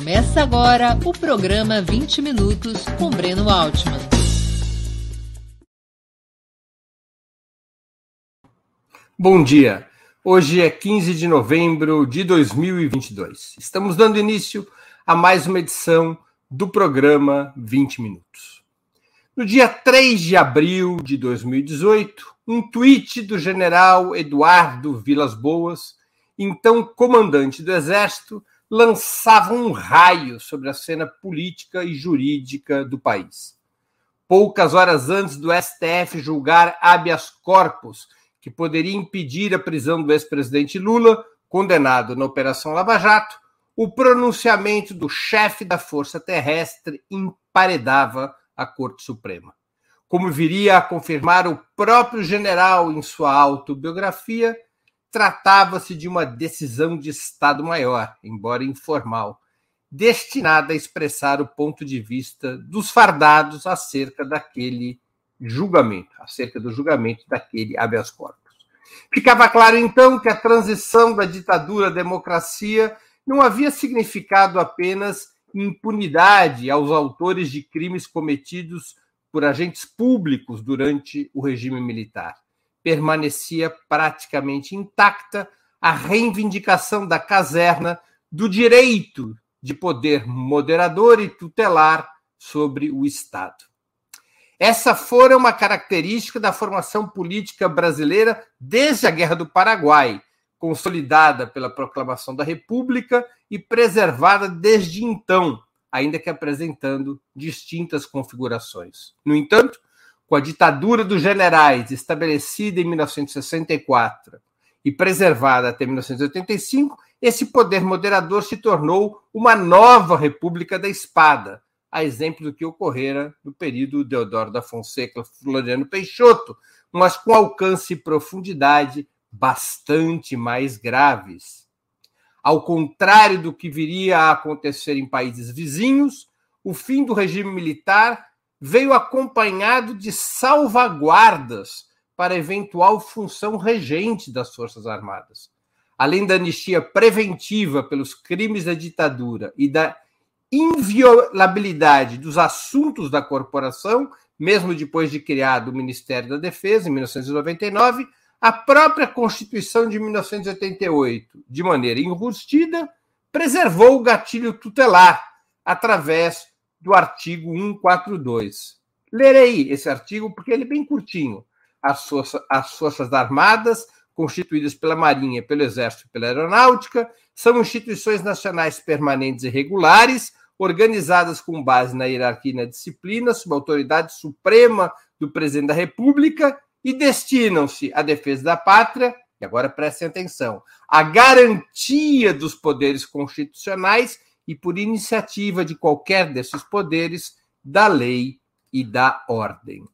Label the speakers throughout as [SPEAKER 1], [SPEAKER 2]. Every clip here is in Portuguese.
[SPEAKER 1] Começa agora o programa 20 Minutos com Breno Altman.
[SPEAKER 2] Bom dia. Hoje é 15 de novembro de 2022. Estamos dando início a mais uma edição do programa 20 Minutos. No dia 3 de abril de 2018, um tweet do general Eduardo Vilas Boas, então comandante do Exército, lançava um raio sobre a cena política e jurídica do país. Poucas horas antes do STF julgar habeas corpus, que poderia impedir a prisão do ex-presidente Lula, condenado na Operação Lava Jato, o pronunciamento do chefe da Força Terrestre emparedava a Corte Suprema. Como viria a confirmar o próprio general em sua autobiografia, tratava-se de uma decisão de Estado Maior, embora informal, destinada a expressar o ponto de vista dos fardados acerca daquele julgamento, acerca do julgamento daquele habeas corpus. Ficava claro, então, que a transição da ditadura à democracia não havia significado apenas impunidade aos autores de crimes cometidos por agentes públicos durante o regime militar permanecia praticamente intacta a reivindicação da caserna do direito de poder moderador e tutelar sobre o Estado. Essa fora uma característica da formação política brasileira desde a Guerra do Paraguai, consolidada pela proclamação da República e preservada desde então, ainda que apresentando distintas configurações. No entanto, com a ditadura dos generais estabelecida em 1964 e preservada até 1985, esse poder moderador se tornou uma nova República da Espada, a exemplo do que ocorrera no período Deodoro da Fonseca Floriano Peixoto, mas com alcance e profundidade bastante mais graves. Ao contrário do que viria a acontecer em países vizinhos, o fim do regime militar veio acompanhado de salvaguardas para eventual função regente das Forças Armadas. Além da anistia preventiva pelos crimes da ditadura e da inviolabilidade dos assuntos da corporação, mesmo depois de criado o Ministério da Defesa, em 1999, a própria Constituição de 1988, de maneira enrustida, preservou o gatilho tutelar através do artigo 142. Lerei esse artigo porque ele é bem curtinho. As, as Forças Armadas, constituídas pela Marinha, pelo Exército e pela Aeronáutica, são instituições nacionais permanentes e regulares, organizadas com base na hierarquia e na disciplina, sob a autoridade suprema do presidente da República e destinam-se à defesa da pátria, e agora prestem atenção, à garantia dos poderes constitucionais e por iniciativa de qualquer desses poderes, da lei e da ordem.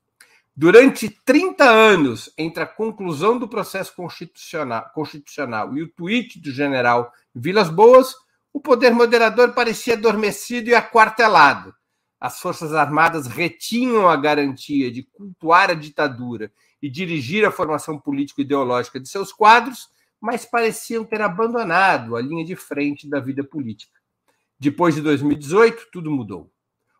[SPEAKER 2] Durante 30 anos, entre a conclusão do processo constitucional, constitucional e o tweet do general Vilas Boas, o poder moderador parecia adormecido e aquartelado. As Forças Armadas retinham a garantia de cultuar a ditadura e dirigir a formação político-ideológica de seus quadros, mas pareciam ter abandonado a linha de frente da vida política. Depois de 2018, tudo mudou.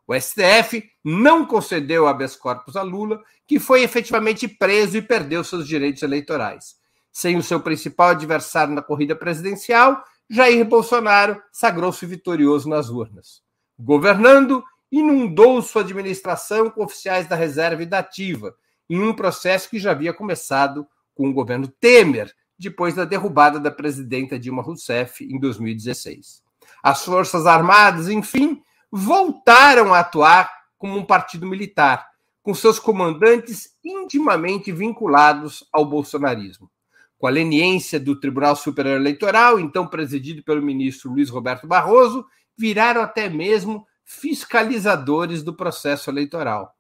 [SPEAKER 2] O STF não concedeu habeas corpus a Lula, que foi efetivamente preso e perdeu seus direitos eleitorais. Sem o seu principal adversário na corrida presidencial, Jair Bolsonaro sagrou-se vitorioso nas urnas. Governando, inundou sua administração com oficiais da reserva e da ativa, em um processo que já havia começado com o governo Temer, depois da derrubada da presidenta Dilma Rousseff em 2016. As Forças Armadas, enfim, voltaram a atuar como um partido militar, com seus comandantes intimamente vinculados ao bolsonarismo. Com a leniência do Tribunal Superior Eleitoral, então presidido pelo ministro Luiz Roberto Barroso, viraram até mesmo fiscalizadores do processo eleitoral.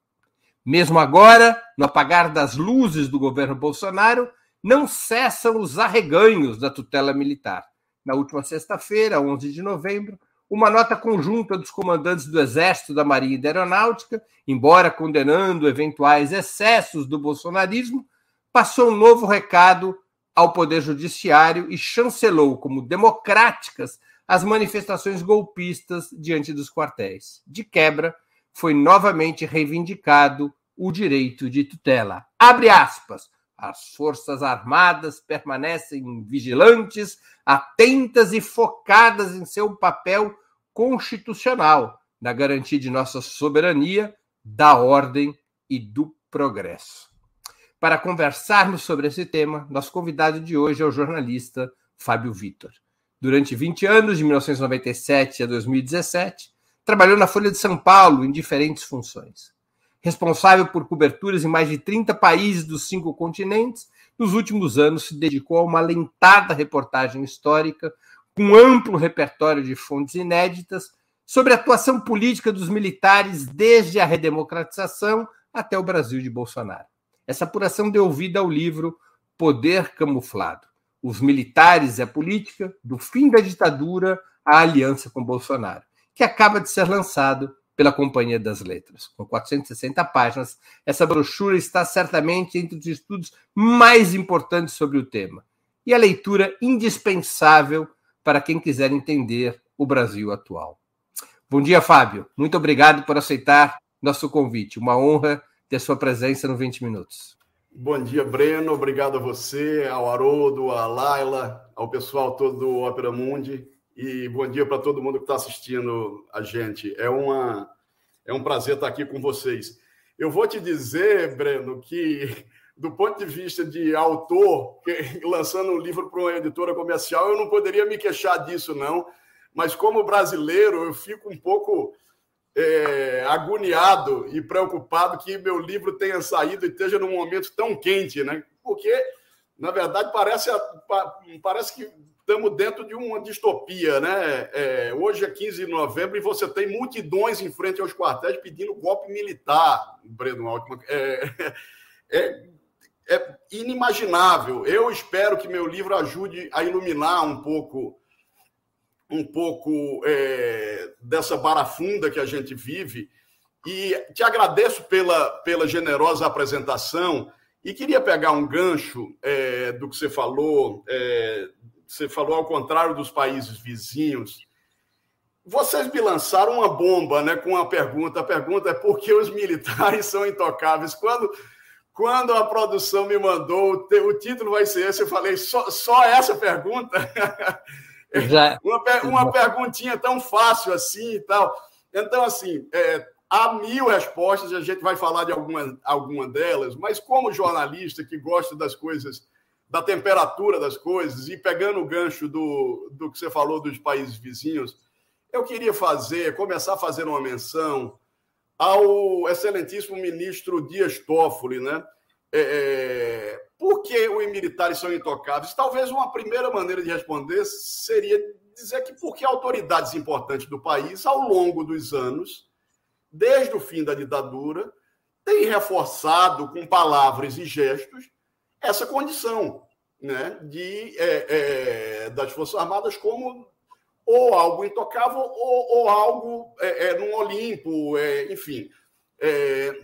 [SPEAKER 2] Mesmo agora, no apagar das luzes do governo Bolsonaro, não cessam os arreganhos da tutela militar na última sexta-feira, 11 de novembro, uma nota conjunta dos comandantes do Exército, da Marinha e da Aeronáutica, embora condenando eventuais excessos do bolsonarismo, passou um novo recado ao Poder Judiciário e chancelou como democráticas as manifestações golpistas diante dos quartéis. De quebra, foi novamente reivindicado o direito de tutela. Abre aspas. As Forças Armadas permanecem vigilantes, atentas e focadas em seu papel constitucional na garantia de nossa soberania, da ordem e do progresso. Para conversarmos sobre esse tema, nosso convidado de hoje é o jornalista Fábio Vitor. Durante 20 anos, de 1997 a 2017, trabalhou na Folha de São Paulo em diferentes funções. Responsável por coberturas em mais de 30 países dos cinco continentes, nos últimos anos se dedicou a uma lentada reportagem histórica com amplo repertório de fontes inéditas sobre a atuação política dos militares desde a redemocratização até o Brasil de Bolsonaro. Essa apuração deu vida ao livro Poder Camuflado: Os Militares e a Política, do fim da ditadura à aliança com Bolsonaro, que acaba de ser lançado pela Companhia das Letras. Com 460 páginas, essa brochura está certamente entre os estudos mais importantes sobre o tema e a leitura indispensável para quem quiser entender o Brasil atual. Bom dia, Fábio. Muito obrigado por aceitar nosso convite. Uma honra ter sua presença no 20 Minutos.
[SPEAKER 3] Bom dia, Breno. Obrigado a você, ao Haroldo, a Laila, ao pessoal todo do Opera Mundi. E bom dia para todo mundo que está assistindo a gente. É, uma, é um prazer estar aqui com vocês. Eu vou te dizer, Breno, que do ponto de vista de autor, lançando um livro para uma editora comercial, eu não poderia me queixar disso, não mas como brasileiro eu fico um pouco é, agoniado e preocupado que meu livro tenha saído e esteja num momento tão quente, né? Porque, na verdade, parece, parece que estamos dentro de uma distopia, né? É, hoje é 15 de novembro e você tem multidões em frente aos quartéis pedindo golpe militar, Breno Altman. É, é, é inimaginável. Eu espero que meu livro ajude a iluminar um pouco um pouco é, dessa barafunda que a gente vive. E te agradeço pela, pela generosa apresentação. E queria pegar um gancho é, do que você falou. É, você falou ao contrário dos países vizinhos. Vocês me lançaram uma bomba né, com uma pergunta. A pergunta é por que os militares são intocáveis? Quando, quando a produção me mandou, o título vai ser esse, eu falei, só, só essa pergunta? Já... uma, uma perguntinha tão fácil assim e tal. Então, assim, é, há mil respostas, a gente vai falar de alguma, alguma delas, mas como jornalista que gosta das coisas, da temperatura das coisas, e pegando o gancho do, do que você falou dos países vizinhos, eu queria fazer, começar a fazer uma menção ao excelentíssimo ministro Dias Toffoli, né? É, é por que os militares são intocáveis? Talvez uma primeira maneira de responder seria dizer que porque autoridades importantes do país, ao longo dos anos, desde o fim da ditadura, têm reforçado com palavras e gestos essa condição né, de, é, é, das Forças Armadas como ou algo intocável ou, ou algo é, é, num Olimpo, é, enfim. É,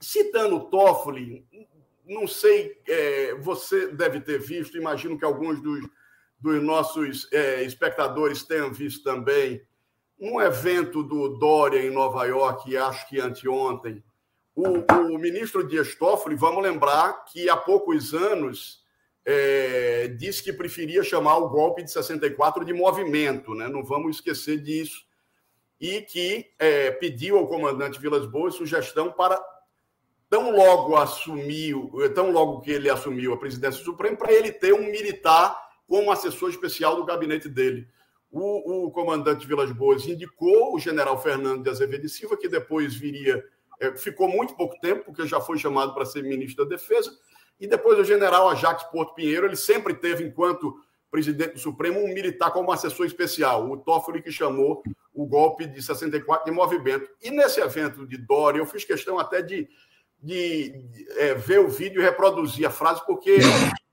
[SPEAKER 3] citando Toffoli, não sei, é, você deve ter visto, imagino que alguns dos, dos nossos é, espectadores tenham visto também, um evento do Dória em Nova York, acho que anteontem, o, o ministro Dias Toffoli, vamos lembrar que há poucos anos é, disse que preferia chamar o golpe de 64 de movimento, né? não vamos esquecer disso, e que é, pediu ao comandante Vilas Boas sugestão para tão logo assumiu, tão logo que ele assumiu a presidência do Supremo, para ele ter um militar como assessor especial do gabinete dele. O, o comandante Vilas Boas indicou o general Fernando de Azevedo e Silva, que depois viria, ficou muito pouco tempo, porque já foi chamado para ser ministro da Defesa, e depois o general Ajax Porto Pinheiro, ele sempre teve, enquanto presidente do Supremo, um militar como assessor especial, o Toffoli que chamou o golpe de 64 de movimento. E nesse evento de Dória, eu fiz questão até de de é, ver o vídeo e reproduzir a frase, porque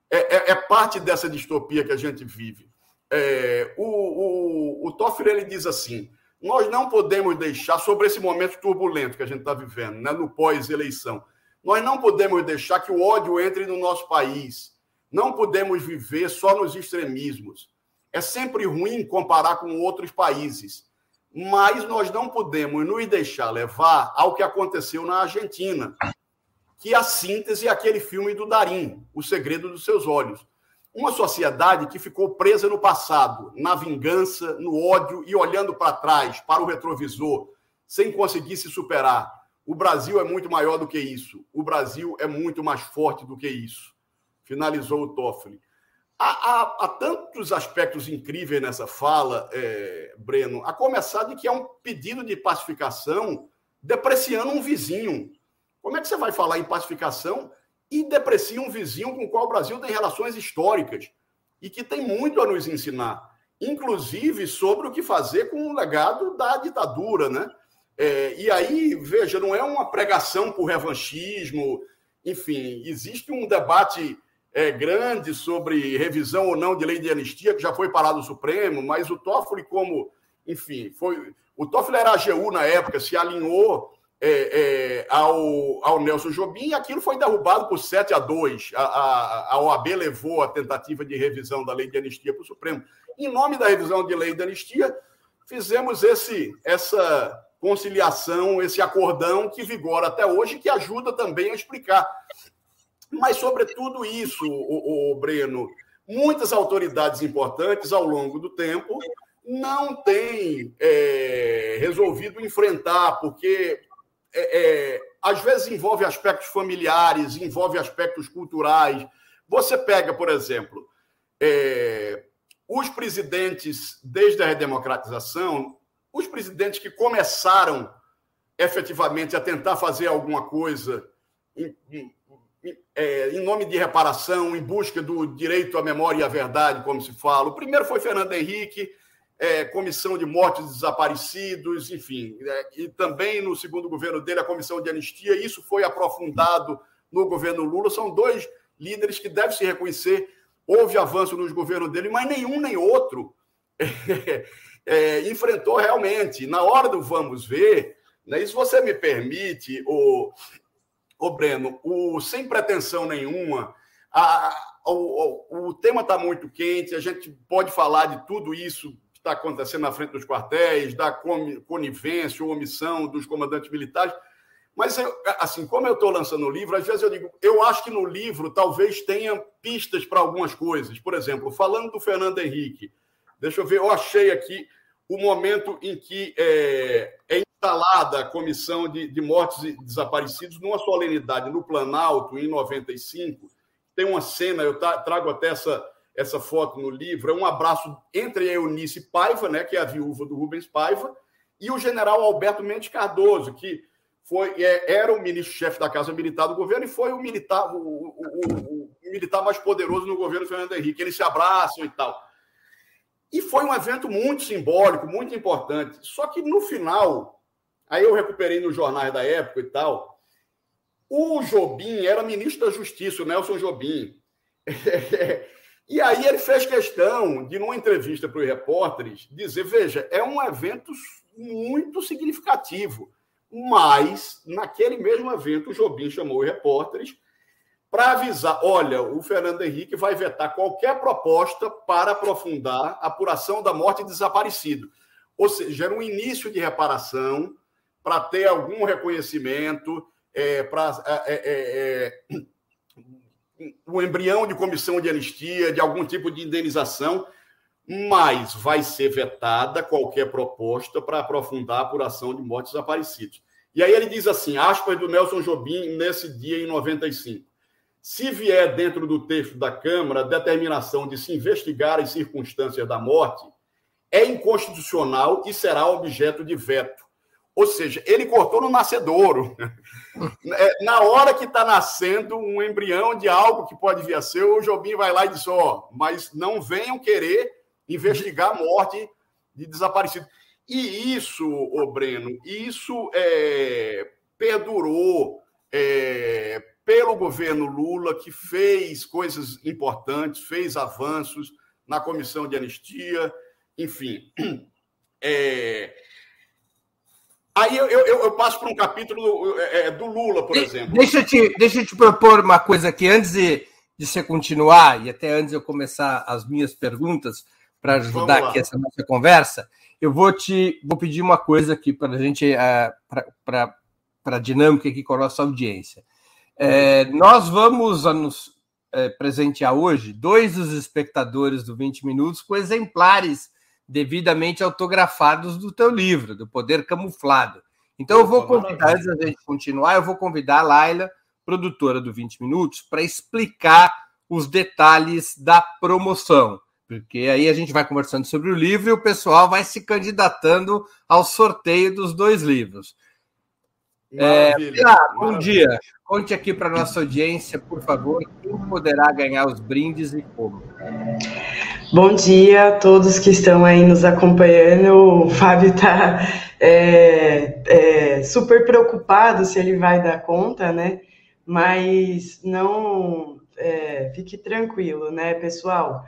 [SPEAKER 3] é, é, é, parte dessa distopia que a gente vive. É, o, o, o Toffler ele diz assim: nós não podemos deixar, sobre esse momento turbulento que a gente está vivendo, né, no pós-eleição, nós não podemos deixar que o ódio entre no nosso país. Não podemos viver só nos extremismos. É sempre ruim comparar com outros países, mas nós não podemos nos deixar levar ao que aconteceu na Argentina, que a síntese é aquele filme do Darim, O Segredo dos Seus Olhos. Uma sociedade que ficou presa no passado, na vingança, no ódio e olhando para trás, para o retrovisor, sem conseguir se superar. O Brasil é muito maior do que isso. O Brasil é muito mais forte do que isso. Finalizou o Toffoli. Há, há, há, tantos aspectos incríveis nessa fala, é, Breno, a começar de que é um pedido de pacificação depreciando um vizinho. Como é que você vai falar em pacificação e deprecia um vizinho com o qual o Brasil tem relações históricas e que tem muito a nos ensinar, inclusive sobre o que fazer com o legado da ditadura, né? É, e aí, veja, não é uma pregação por revanchismo, enfim, existe um debate é, grande sobre revisão ou não de lei de anistia, que já foi parado no Supremo, mas o Toffoli, como, enfim, foi. O Toffoli era AGU na época, se alinhou é, é, ao, ao Nelson Jobim aquilo foi derrubado por 7 a 2. A, a, a OAB levou a tentativa de revisão da lei de anistia para o Supremo. Em nome da revisão de lei de anistia, fizemos esse, essa conciliação, esse acordão que vigora até hoje, que ajuda também a explicar mas, sobretudo, isso, o, o Breno, muitas autoridades importantes ao longo do tempo não têm é, resolvido enfrentar, porque é, é, às vezes envolve aspectos familiares, envolve aspectos culturais. Você pega, por exemplo, é, os presidentes, desde a redemocratização, os presidentes que começaram efetivamente a tentar fazer alguma coisa em, em, é, em nome de reparação, em busca do direito à memória e à verdade, como se fala. O primeiro foi Fernando Henrique, é, comissão de mortes de desaparecidos, enfim. É, e também no segundo governo dele, a comissão de anistia. Isso foi aprofundado no governo Lula. São dois líderes que devem se reconhecer. Houve avanço nos governos dele, mas nenhum nem outro é, enfrentou realmente. Na hora do vamos ver, né, se você me permite, o, ô Breno, o, sem pretensão nenhuma, a, o, o tema está muito quente, a gente pode falar de tudo isso está acontecendo na frente dos quartéis, da conivência ou omissão dos comandantes militares. Mas, assim, como eu estou lançando o livro, às vezes eu digo, eu acho que no livro talvez tenha pistas para algumas coisas. Por exemplo, falando do Fernando Henrique, deixa eu ver, eu achei aqui o momento em que é, é instalada a Comissão de, de Mortes e Desaparecidos numa solenidade no Planalto, em 95. Tem uma cena, eu trago até essa, essa foto no livro, é um abraço entre a Eunice Paiva, né, que é a viúva do Rubens Paiva, e o general Alberto Mendes Cardoso, que foi, é, era o ministro-chefe da Casa Militar do governo e foi o militar, o, o, o, militar mais poderoso no governo Fernando Henrique. Eles se abraçam e tal. E foi um evento muito simbólico, muito importante. Só que no final, Aí eu recuperei nos jornais da época e tal. O Jobim era ministro da Justiça, o Nelson Jobim. e aí ele fez questão de, numa entrevista para os repórteres, dizer: veja, é um evento muito significativo. Mas, naquele mesmo evento, o Jobim chamou os repórteres para avisar: olha, o Fernando Henrique vai vetar qualquer proposta para aprofundar a apuração da morte de desaparecido. Ou seja, era um início de reparação para ter algum reconhecimento, é, para é, é, o embrião de comissão de anistia, de algum tipo de indenização, mas vai ser vetada qualquer proposta para aprofundar a apuração de mortes desaparecidos. E aí ele diz assim, aspas do Nelson Jobim, nesse dia em 95. Se vier dentro do texto da Câmara a determinação de se investigar as circunstâncias da morte, é inconstitucional e será objeto de veto ou seja, ele cortou no nascedouro. É, na hora que está nascendo um embrião de algo que pode vir a ser, o Jobim vai lá e diz: Ó, oh, mas não venham querer investigar a morte de desaparecido. E isso, ô Breno, isso é, perdurou é, pelo governo Lula, que fez coisas importantes, fez avanços na comissão de anistia, enfim. É, Aí eu, eu, eu passo para um capítulo é, é, do Lula, por exemplo.
[SPEAKER 2] Deixa eu, te, deixa eu te propor uma coisa aqui, antes de, de você continuar, e até antes de eu começar as minhas perguntas, para ajudar aqui essa nossa conversa, eu vou te vou pedir uma coisa aqui para a gente, uh, para a dinâmica aqui com a nossa audiência. É, nós vamos nos é, presentear hoje dois dos espectadores do 20 Minutos com exemplares devidamente autografados do teu livro, do Poder Camuflado. Então eu vou convidar, antes da gente continuar, eu vou convidar a Laila, produtora do 20 Minutos, para explicar os detalhes da promoção. Porque aí a gente vai conversando sobre o livro e o pessoal vai se candidatando ao sorteio dos dois livros. É, bom dia. Conte aqui para nossa audiência, por favor, quem poderá ganhar os brindes e como.
[SPEAKER 4] Bom dia a todos que estão aí nos acompanhando. O Fábio está é, é, super preocupado se ele vai dar conta, né? Mas não é, fique tranquilo, né, pessoal?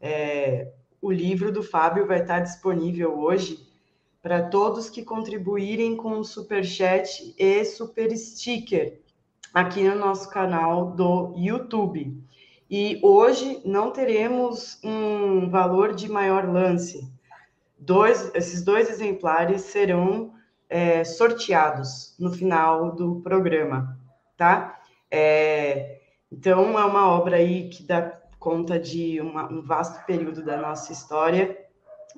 [SPEAKER 4] É, o livro do Fábio vai estar disponível hoje para todos que contribuírem com o Super Chat e Super Sticker aqui no nosso canal do YouTube. E hoje não teremos um valor de maior lance. Dois, esses dois exemplares serão é, sorteados no final do programa, tá? É, então é uma obra aí que dá conta de uma, um vasto período da nossa história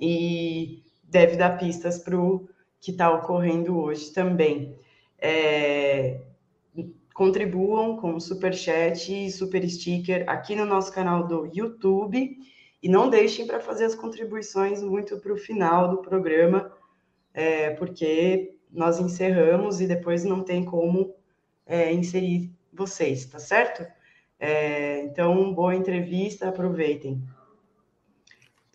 [SPEAKER 4] e deve dar pistas para o que está ocorrendo hoje também. É, contribuam com super chat e super sticker aqui no nosso canal do YouTube e não deixem para fazer as contribuições muito para o final do programa, é, porque nós encerramos e depois não tem como é, inserir vocês, tá certo? É, então, boa entrevista, aproveitem.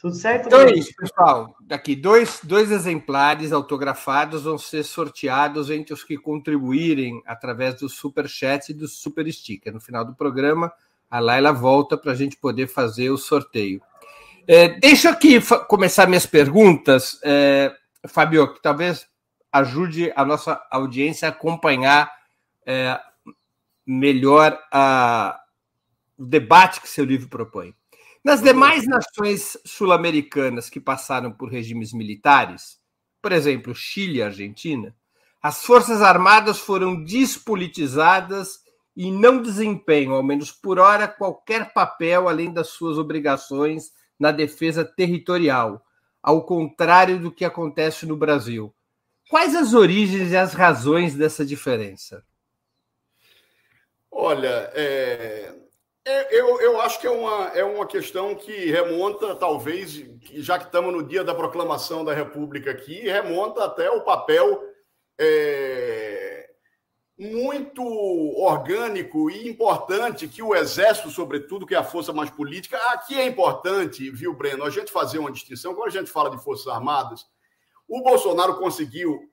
[SPEAKER 2] Tudo certo? Então é isso, pessoal. Daqui dois, dois exemplares autografados vão ser sorteados entre os que contribuírem através do super chat e do super sticker. No final do programa, a Laila volta para a gente poder fazer o sorteio. É, deixa aqui começar minhas perguntas, é, Fabio, que talvez ajude a nossa audiência a acompanhar é, melhor a, o debate que seu livro propõe. Nas demais nações sul-americanas que passaram por regimes militares, por exemplo, Chile e Argentina, as Forças Armadas foram despolitizadas e não desempenham, ao menos por hora, qualquer papel além das suas obrigações na defesa territorial, ao contrário do que acontece no Brasil. Quais as origens e as razões dessa diferença?
[SPEAKER 3] Olha, é, é, eu, eu acho que é uma, é uma questão que remonta, talvez, já que estamos no dia da proclamação da República aqui, remonta até o papel é, muito orgânico e importante que o Exército, sobretudo, que é a força mais política, aqui é importante, viu, Breno, a gente fazer uma distinção. Quando a gente fala de Forças Armadas, o Bolsonaro conseguiu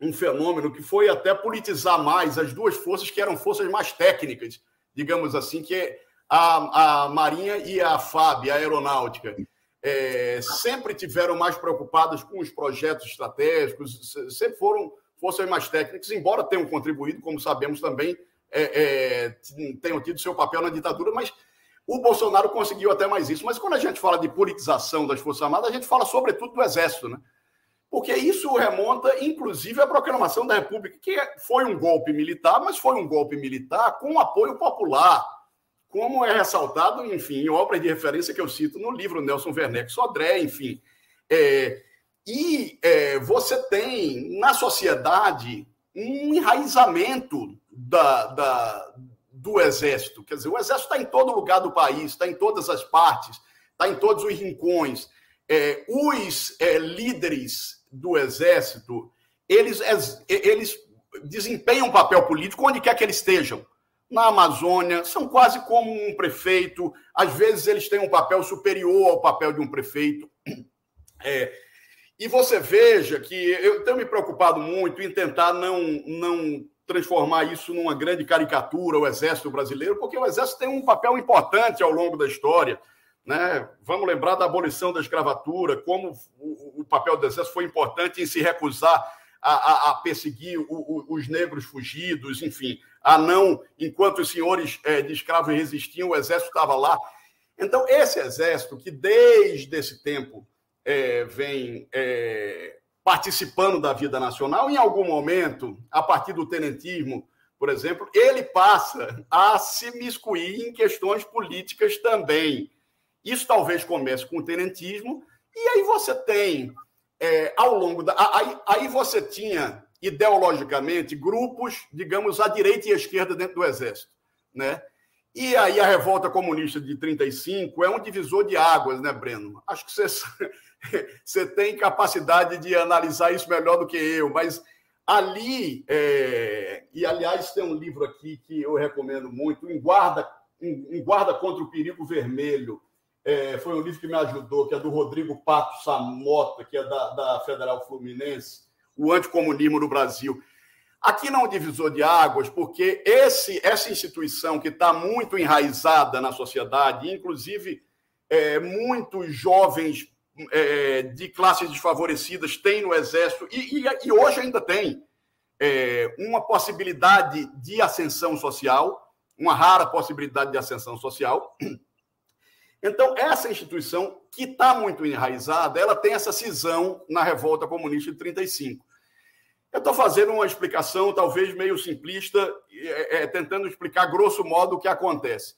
[SPEAKER 3] um fenômeno que foi até politizar mais as duas forças que eram forças mais técnicas digamos assim, que a, a Marinha e a FAB, a Aeronáutica, é, sempre tiveram mais preocupadas com os projetos estratégicos, sempre foram forças mais técnicas, embora tenham contribuído, como sabemos também, é, é, tenham tido seu papel na ditadura, mas o Bolsonaro conseguiu até mais isso. Mas quando a gente fala de politização das Forças Armadas, a gente fala sobretudo do Exército, né? Porque isso remonta, inclusive, à proclamação da República, que foi um golpe militar, mas foi um golpe militar com apoio popular, como é ressaltado, enfim, em obras de referência que eu cito no livro Nelson Werneck Sodré, enfim. É, e é, você tem na sociedade um enraizamento da, da, do Exército. Quer dizer, o Exército está em todo lugar do país, está em todas as partes, está em todos os rincões. É, os é, líderes do Exército, eles, eles desempenham um papel político onde quer que eles estejam. Na Amazônia, são quase como um prefeito, às vezes eles têm um papel superior ao papel de um prefeito. É, e você veja que eu tenho me preocupado muito em tentar não, não transformar isso numa grande caricatura, o Exército brasileiro, porque o Exército tem um papel importante ao longo da história. Né? Vamos lembrar da abolição da escravatura, como o, o papel do exército foi importante em se recusar a, a, a perseguir o, o, os negros fugidos, enfim, a não, enquanto os senhores é, de escravos resistiam, o exército estava lá. Então, esse exército, que desde esse tempo é, vem é, participando da vida nacional, em algum momento, a partir do tenentismo, por exemplo, ele passa a se miscuir em questões políticas também. Isso talvez comece com o tenentismo, e aí você tem, é, ao longo da. Aí, aí você tinha, ideologicamente, grupos, digamos, à direita e à esquerda dentro do Exército. Né? E aí a revolta comunista de 35 é um divisor de águas, né, Breno? Acho que você, você tem capacidade de analisar isso melhor do que eu, mas ali, é... e aliás, tem um livro aqui que eu recomendo muito, Em Guarda, em Guarda contra o Perigo Vermelho. É, foi um livro que me ajudou, que é do Rodrigo Pato Samota, que é da, da Federal Fluminense, O Anticomunismo no Brasil. Aqui não é divisor de águas, porque esse, essa instituição que está muito enraizada na sociedade, inclusive é, muitos jovens é, de classes desfavorecidas têm no Exército, e, e, e hoje ainda tem, é, uma possibilidade de ascensão social, uma rara possibilidade de ascensão social. Então, essa instituição, que está muito enraizada, ela tem essa cisão na revolta comunista de 35. Eu estou fazendo uma explicação, talvez meio simplista, é, é, tentando explicar grosso modo o que acontece.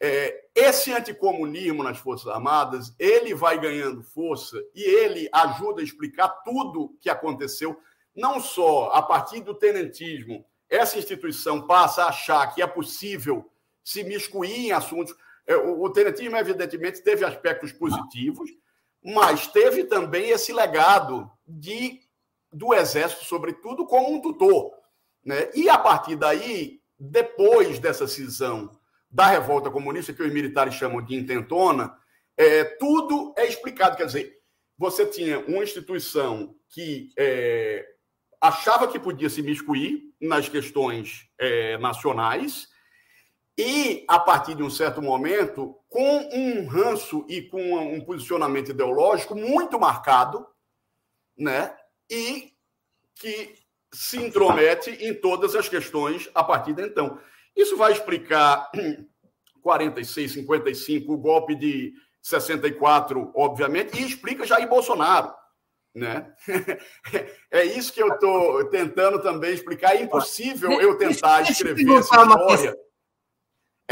[SPEAKER 3] É, esse anticomunismo nas Forças Armadas, ele vai ganhando força e ele ajuda a explicar tudo que aconteceu, não só a partir do tenentismo, essa instituição passa a achar que é possível se miscuir em assuntos. É, o, o evidentemente, teve aspectos positivos, mas teve também esse legado de do Exército, sobretudo, como um tutor. Né? E a partir daí, depois dessa cisão da revolta comunista, que os militares chamam de intentona, é, tudo é explicado. Quer dizer, você tinha uma instituição que é, achava que podia se miscuir nas questões é, nacionais, e, a partir de um certo momento, com um ranço e com um posicionamento ideológico muito marcado, né? e que se intromete em todas as questões a partir de então. Isso vai explicar 46, 55, o golpe de 64, obviamente, e explica Jair Bolsonaro. Né? É isso que eu estou tentando também explicar. É impossível eu tentar escrever essa história.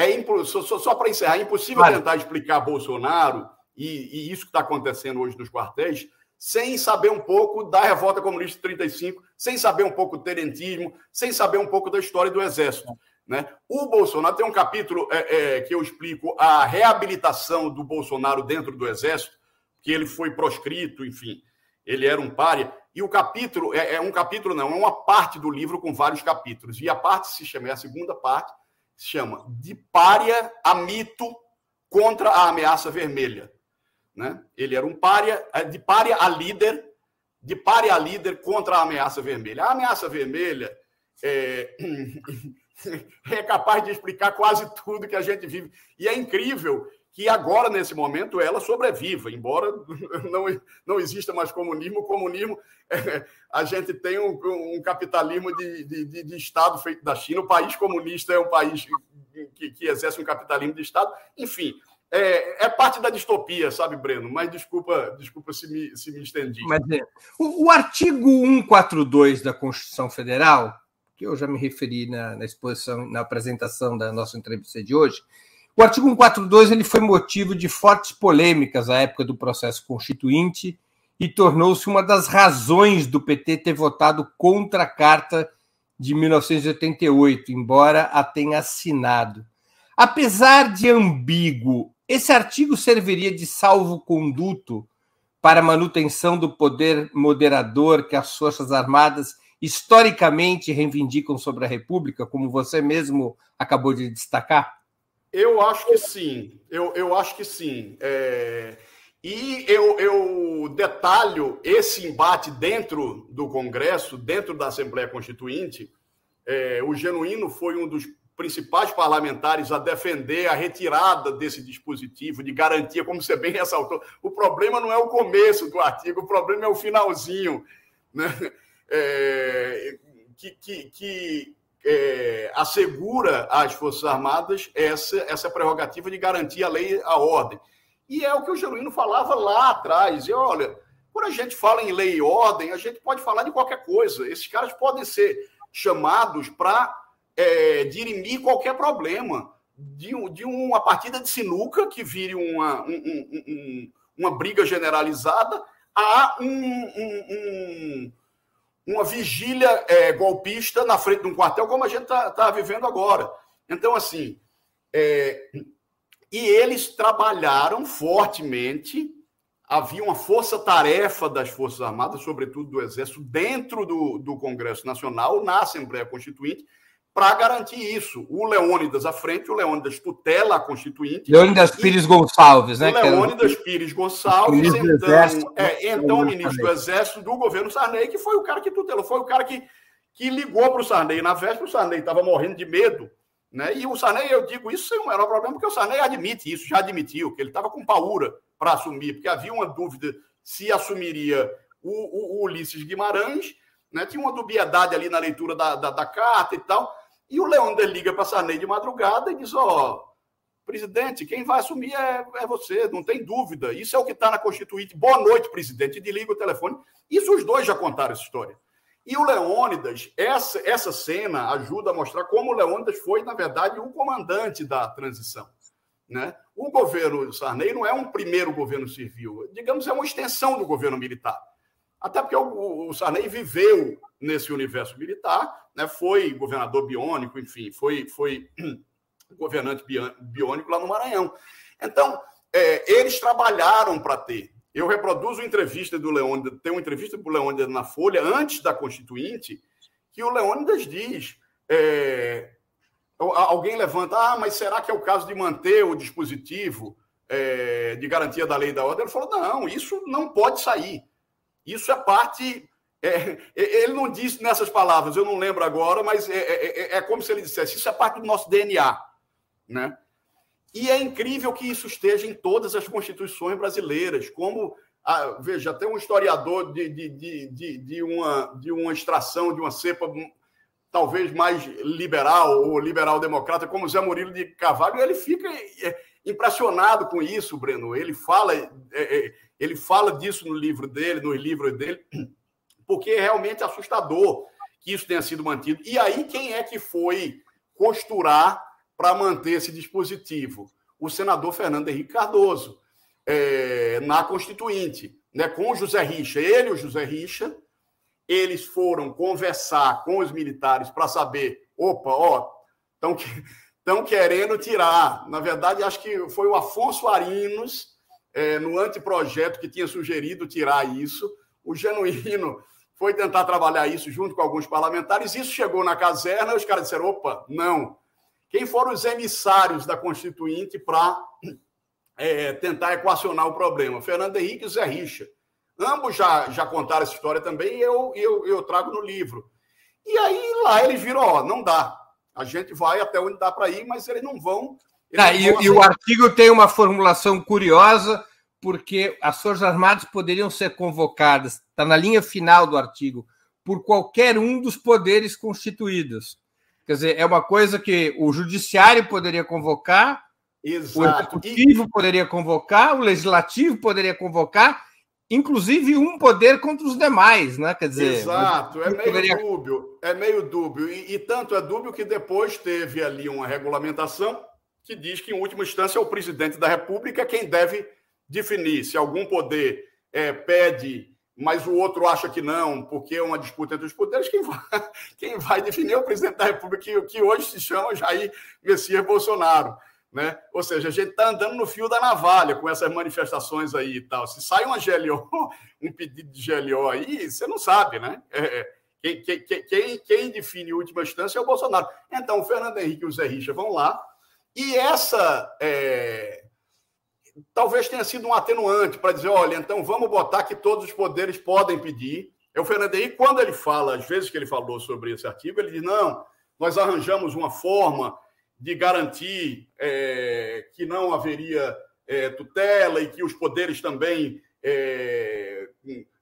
[SPEAKER 3] É impo... Só, só para encerrar, é impossível tentar explicar Bolsonaro e, e isso que está acontecendo hoje nos quartéis sem saber um pouco da revolta comunista de 35, sem saber um pouco do terentismo, sem saber um pouco da história do Exército. Né? O Bolsonaro tem um capítulo é, é, que eu explico a reabilitação do Bolsonaro dentro do Exército, que ele foi proscrito, enfim, ele era um párea. E o capítulo é, é, um capítulo, não, é uma parte do livro com vários capítulos. E a parte se chama, é a segunda parte, chama De Párea a Mito contra a Ameaça Vermelha. Né? Ele era um párea, é, de párea a líder, de párea a líder contra a ameaça vermelha. A ameaça vermelha é, é capaz de explicar quase tudo que a gente vive. E é incrível que agora, nesse momento, ela sobreviva, embora não, não exista mais comunismo. O comunismo, é, a gente tem um, um capitalismo de, de, de, Estado feito da China. O país comunista é um país que, que exerce um capitalismo de Estado. Enfim, é, é, parte da distopia, sabe, Breno? Mas desculpa, desculpa se me, se me estendi.
[SPEAKER 2] Mas, é, o, o, artigo 142 da Constituição Federal, que eu já me referi na, na, exposição, na apresentação da nossa entrevista de hoje, o artigo 142 ele foi motivo de fortes polêmicas à época do processo constituinte e tornou-se uma das razões do PT ter votado contra a Carta de 1988, embora a tenha assinado. Apesar de ambíguo esse artigo serviria de salvo-conduto para a manutenção do poder moderador que as Forças Armadas historicamente reivindicam sobre a República, como você mesmo acabou de destacar?
[SPEAKER 3] Eu acho que sim. Eu, eu acho que sim. É... E eu, eu detalho esse embate dentro do Congresso, dentro da Assembleia Constituinte. É, o Genuíno foi um dos principais parlamentares a defender a retirada desse dispositivo de garantia, como você bem ressaltou. O problema não é o começo do artigo, o problema é o finalzinho, né? É, que, que, que é, assegura às Forças Armadas essa, essa prerrogativa de garantir a lei e a ordem. E é o que o Genuíno falava lá atrás. E olha, quando a gente fala em lei e ordem, a gente pode falar de qualquer coisa. Esses caras podem ser chamados para é, dirimir qualquer problema. De, de, uma partida de sinuca que vire uma, um, um, um, uma briga generalizada a um, uma vigília é, golpista na frente de um quartel, como a gente está tá vivendo agora. Então, assim, é, e eles trabalharam fortemente. Havia uma força-tarefa das Forças Armadas, sobretudo do Exército, dentro do, do Congresso Nacional, na Assembleia Constituinte, para garantir isso. O Leônidas à frente, o Leônidas tutela a Constituinte.
[SPEAKER 2] Leônidas Pires Gonçalves, né?
[SPEAKER 3] O Leônidas Pires Gonçalves, então, é, então ministro do Exército do governo Sarney, que foi o cara que tutelou, foi o cara que, que ligou para o Sarney na véspera, o Sarney estava morrendo de medo. Né? E o Sarney, eu digo isso sem o menor problema, porque o Sarney admite isso, já admitiu, que ele estava com paura para assumir, porque havia uma dúvida se assumiria o, o, o Ulisses Guimarães, né? tinha uma dubiedade ali na leitura da, da, da carta e tal. E o Leônidas liga para Sarney de madrugada e diz: Ó, oh, presidente, quem vai assumir é, é, você, não tem dúvida. Isso é o que está na Constituinte. Boa noite, presidente. E desliga o telefone. Isso os dois já contaram essa história. E o Leônidas, essa, essa cena ajuda a mostrar como o Leônidas foi, na verdade, o comandante da transição. Né? O governo Sarney não é um primeiro governo civil, digamos, é uma extensão do governo militar. Até porque o, o Sarney viveu nesse universo militar, né? foi governador biônico, enfim, foi, foi governante biônico lá no Maranhão. Então, é, eles trabalharam para ter. Eu reproduzo entrevista do Leônidas, tem uma entrevista do Leônidas na Folha, antes da Constituinte, que o Leônidas diz. É, alguém levanta, ah, mas será que é o caso de manter o dispositivo é, de garantia da lei da ordem? Ele falou: não, isso não pode sair. Isso é parte. É, é, ele não disse nessas palavras, eu não lembro agora, mas é, é, é, é, como se ele dissesse: isso é parte do nosso DNA. Né? E é incrível que isso esteja em todas as constituições brasileiras, como. Ah, veja, até um historiador de, de, de, de, uma, de uma extração, de uma cepa talvez mais liberal ou liberal-democrata, como Zé Murilo de Carvalho, ele fica é, impressionado com isso, Breno. Ele fala, é, é, ele fala disso no livro dele, nos livros dele, porque é realmente assustador que isso tenha sido mantido. E aí, quem é que foi costurar para manter esse dispositivo? O senador Fernando Henrique Cardoso, é, na Constituinte, né, com o José Richa. Ele e o José Richa, eles foram conversar com os militares para saber, opa, ó, estão querendo tirar. Na verdade, acho que foi o Afonso Arinos é, no anteprojeto que tinha sugerido tirar isso. O Genuíno foi tentar trabalhar isso junto com alguns parlamentares. Isso chegou na caserna os caras disseram: opa, não. Quem foram os emissários da Constituinte para é, tentar equacionar o problema? Fernando Henrique e Zé Richa. Ambos já, já contaram essa história também e eu, eu, eu trago no livro. E aí lá eles viram: ó, não dá. A gente vai até onde dá para ir, mas eles não vão
[SPEAKER 2] ah, e, e, o artigo tem uma formulação curiosa, porque as Forças Armadas poderiam ser convocadas, está na linha final do artigo, por qualquer um dos poderes constituídos. Quer dizer, é uma coisa que o Judiciário poderia convocar, Exato. o Executivo e... poderia convocar, o Legislativo poderia convocar, inclusive um poder contra os demais, né? Quer dizer,
[SPEAKER 3] exato, é meio poderia... dúbio, é meio dúbio e, e, tanto é dúbio que depois teve ali uma regulamentação que diz que, em última instância, é o presidente da República quem deve definir se algum poder é, pede, mas o outro acha que não, porque é uma disputa entre os poderes. Quem vai, quem vai definir é o presidente da República, que, que hoje se chama Jair Messias Bolsonaro. Né? Ou seja, a gente está andando no fio da navalha com essas manifestações aí e tal. Se sai uma GLO, um pedido de GLO aí, você não sabe, né? É, é quem, quem, quem, define última instância é o Bolsonaro. Então, o Fernando Henrique e o Zé Richa vão lá, e essa é, talvez tenha sido um atenuante para dizer: olha, então vamos botar que todos os poderes podem pedir. É o Fernando Henrique, quando ele fala, às vezes que ele falou sobre esse artigo, ele diz: não, nós arranjamos uma forma de garantir é, que não haveria é, tutela e que os poderes também. É,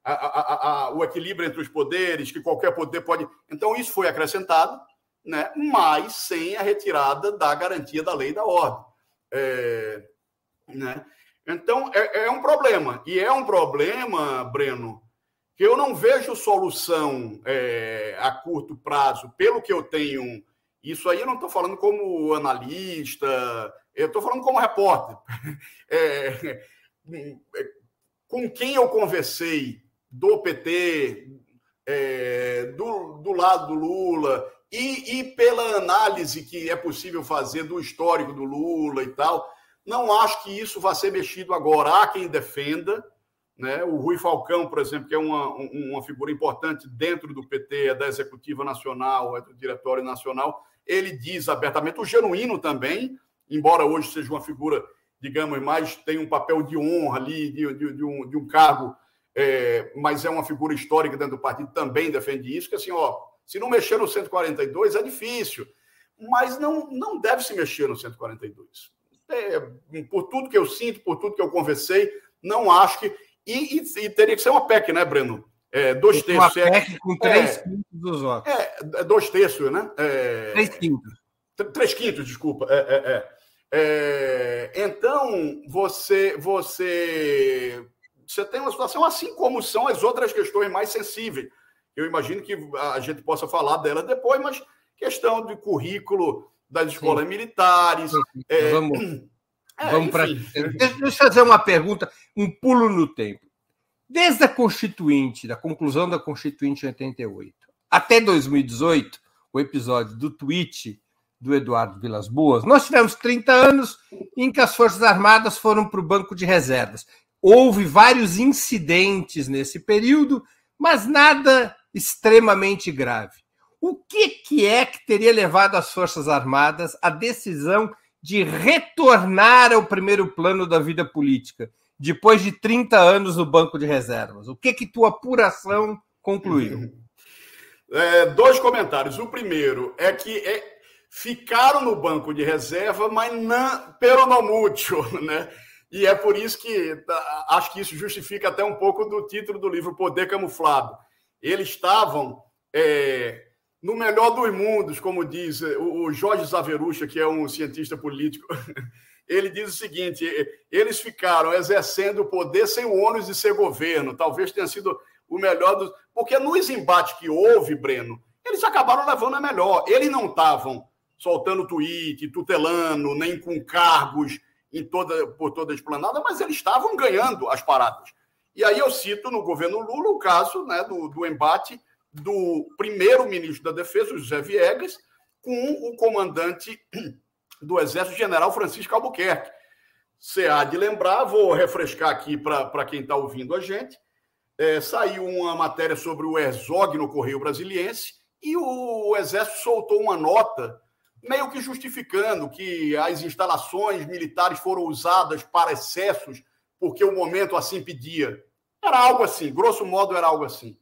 [SPEAKER 3] a, a, a, o equilíbrio entre os poderes, que qualquer poder pode. Então, isso foi acrescentado né? mas sem a retirada da garantia da lei e da ordem. É, né? Então, é, é um problema. E é um problema, Breno, que eu não vejo solução é, a curto prazo, pelo que eu tenho. Isso aí eu não estou falando como analista, eu estou falando como repórter. É, é, com quem eu conversei do PT, é, do, do lado do Lula, e, e pela análise que é possível fazer do histórico do Lula e tal, não acho que isso vai ser mexido agora. Há quem defenda, né? O Rui Falcão, por exemplo, que é uma, uma figura importante dentro do PT, é da Executiva Nacional, é do Diretório Nacional, ele diz abertamente, o Genuíno também, embora hoje seja uma figura, digamos, mais tem um papel de honra ali, de, de, de um, de um cargo, é, mas é uma figura histórica dentro do partido, também defende isso, que assim, ó, se não mexer no 142 é difícil, mas não, não deve se mexer no 142 é, por tudo que eu sinto, por tudo que eu conversei, não acho que. E, e, e teria que ser uma PEC, né, Breno? É, dois terços.
[SPEAKER 2] Uma PEC é, com três é, quintos dos votos.
[SPEAKER 3] É, é, dois terços, né?
[SPEAKER 2] É, três quintos.
[SPEAKER 3] Três quintos, desculpa. É, é, então, você, você, você tem uma situação assim como são as outras questões mais sensíveis. Eu imagino que a gente possa falar dela depois, mas questão de currículo das escolas Sim. militares.
[SPEAKER 2] É... Vamos, é, vamos para. Deixa eu fazer uma pergunta, um pulo no tempo. Desde a Constituinte, da conclusão da Constituinte em 88, até 2018, o episódio do tweet do Eduardo Vilas Boas, nós tivemos 30 anos em que as Forças Armadas foram para o banco de reservas. Houve vários incidentes nesse período, mas nada extremamente grave. O que, que é que teria levado as Forças Armadas à decisão de retornar ao primeiro plano da vida política, depois de 30 anos no banco de reservas? O que que tua apuração concluiu?
[SPEAKER 3] É, dois comentários. O primeiro é que é, ficaram no banco de reserva, mas não pero não mútil, né? E é por isso que acho que isso justifica até um pouco do título do livro Poder Camuflado. Eles estavam é, no melhor dos mundos, como diz o Jorge Zaverucha, que é um cientista político, ele diz o seguinte: eles ficaram exercendo o poder sem o ônus de ser governo. Talvez tenha sido o melhor dos. Porque nos embates que houve, Breno, eles acabaram levando a melhor. Eles não estavam soltando tweet, tutelando, nem com cargos em toda, por toda a esplanada, mas eles estavam ganhando as paradas. E aí eu cito no governo Lula o caso né, do, do embate do primeiro-ministro da Defesa, José Viegas, com o comandante do Exército, General Francisco Albuquerque. Você há de lembrar, vou refrescar aqui para quem está ouvindo a gente. É, saiu uma matéria sobre o ERZOG no Correio Brasiliense e o Exército soltou uma nota meio que justificando que as instalações militares foram usadas para excessos porque o momento assim pedia. Era algo assim, grosso modo era algo assim.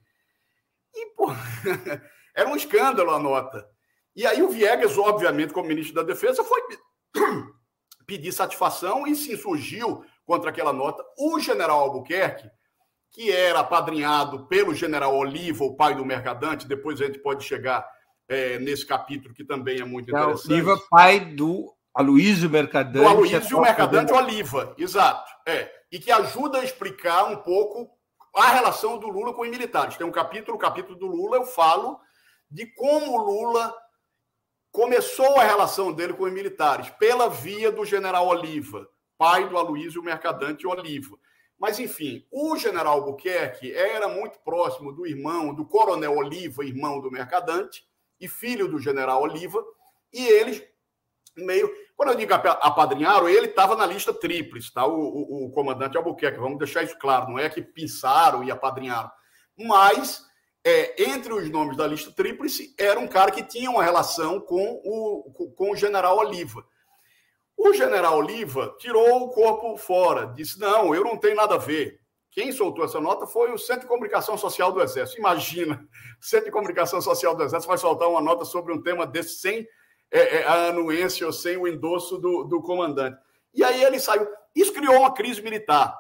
[SPEAKER 3] E, pô, era um escândalo a nota. E aí o Viegas, obviamente, como ministro da Defesa, foi pedir satisfação e se insurgiu contra aquela nota. O general Albuquerque, que era apadrinhado pelo general Oliva, o pai do mercadante, depois a gente pode chegar é, nesse capítulo que também é muito interessante.
[SPEAKER 2] Oliva, pai do Aloysio Mercadante.
[SPEAKER 3] Do Aloysio Mercadante Oliva, exato. É, e que ajuda a explicar um pouco a relação do Lula com os militares. Tem um capítulo, o capítulo do Lula, eu falo de como o Lula começou a relação dele com os militares, pela via do general Oliva, pai do Aloysio Mercadante Oliva. Mas, enfim, o general Albuquerque era muito próximo do irmão, do coronel Oliva, irmão do Mercadante, e filho do general Oliva, e eles meio. Quando eu digo apadrinharam, ele estava na lista tríplice, tá? O, o, o, comandante Albuquerque, vamos deixar isso claro, não é que pensaram e apadrinharam. Mas, é, entre os nomes da lista tríplice, era um cara que tinha uma relação com o, com o general Oliva. O general Oliva tirou o corpo fora, disse: não, eu não tenho nada a ver. Quem soltou essa nota foi o Centro de Comunicação Social do Exército. Imagina, Centro de Comunicação Social do Exército vai soltar uma nota sobre um tema desse sem é, é, a anuência ou sem o endosso do, do comandante. E aí ele saiu. Isso criou uma crise militar.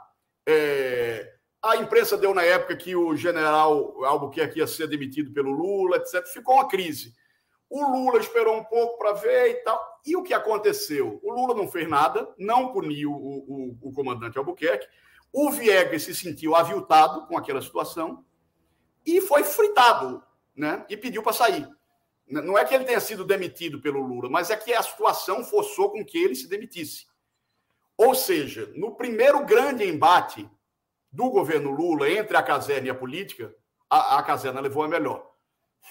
[SPEAKER 3] É, a imprensa deu na época que o general Albuquerque ia ser demitido pelo Lula, etc. Ficou uma crise. O Lula esperou um pouco para ver e tal. E o que aconteceu? O Lula não fez nada, não puniu o, o, o comandante Albuquerque. O Viegas se sentiu aviltado com aquela situação e foi fritado, né? E pediu para sair. Não é que ele tenha sido demitido pelo Lula, mas é que a situação forçou com que ele se demitisse. Ou seja, no primeiro grande embate do governo Lula entre a caserna e a política, a, a caserna levou a melhor.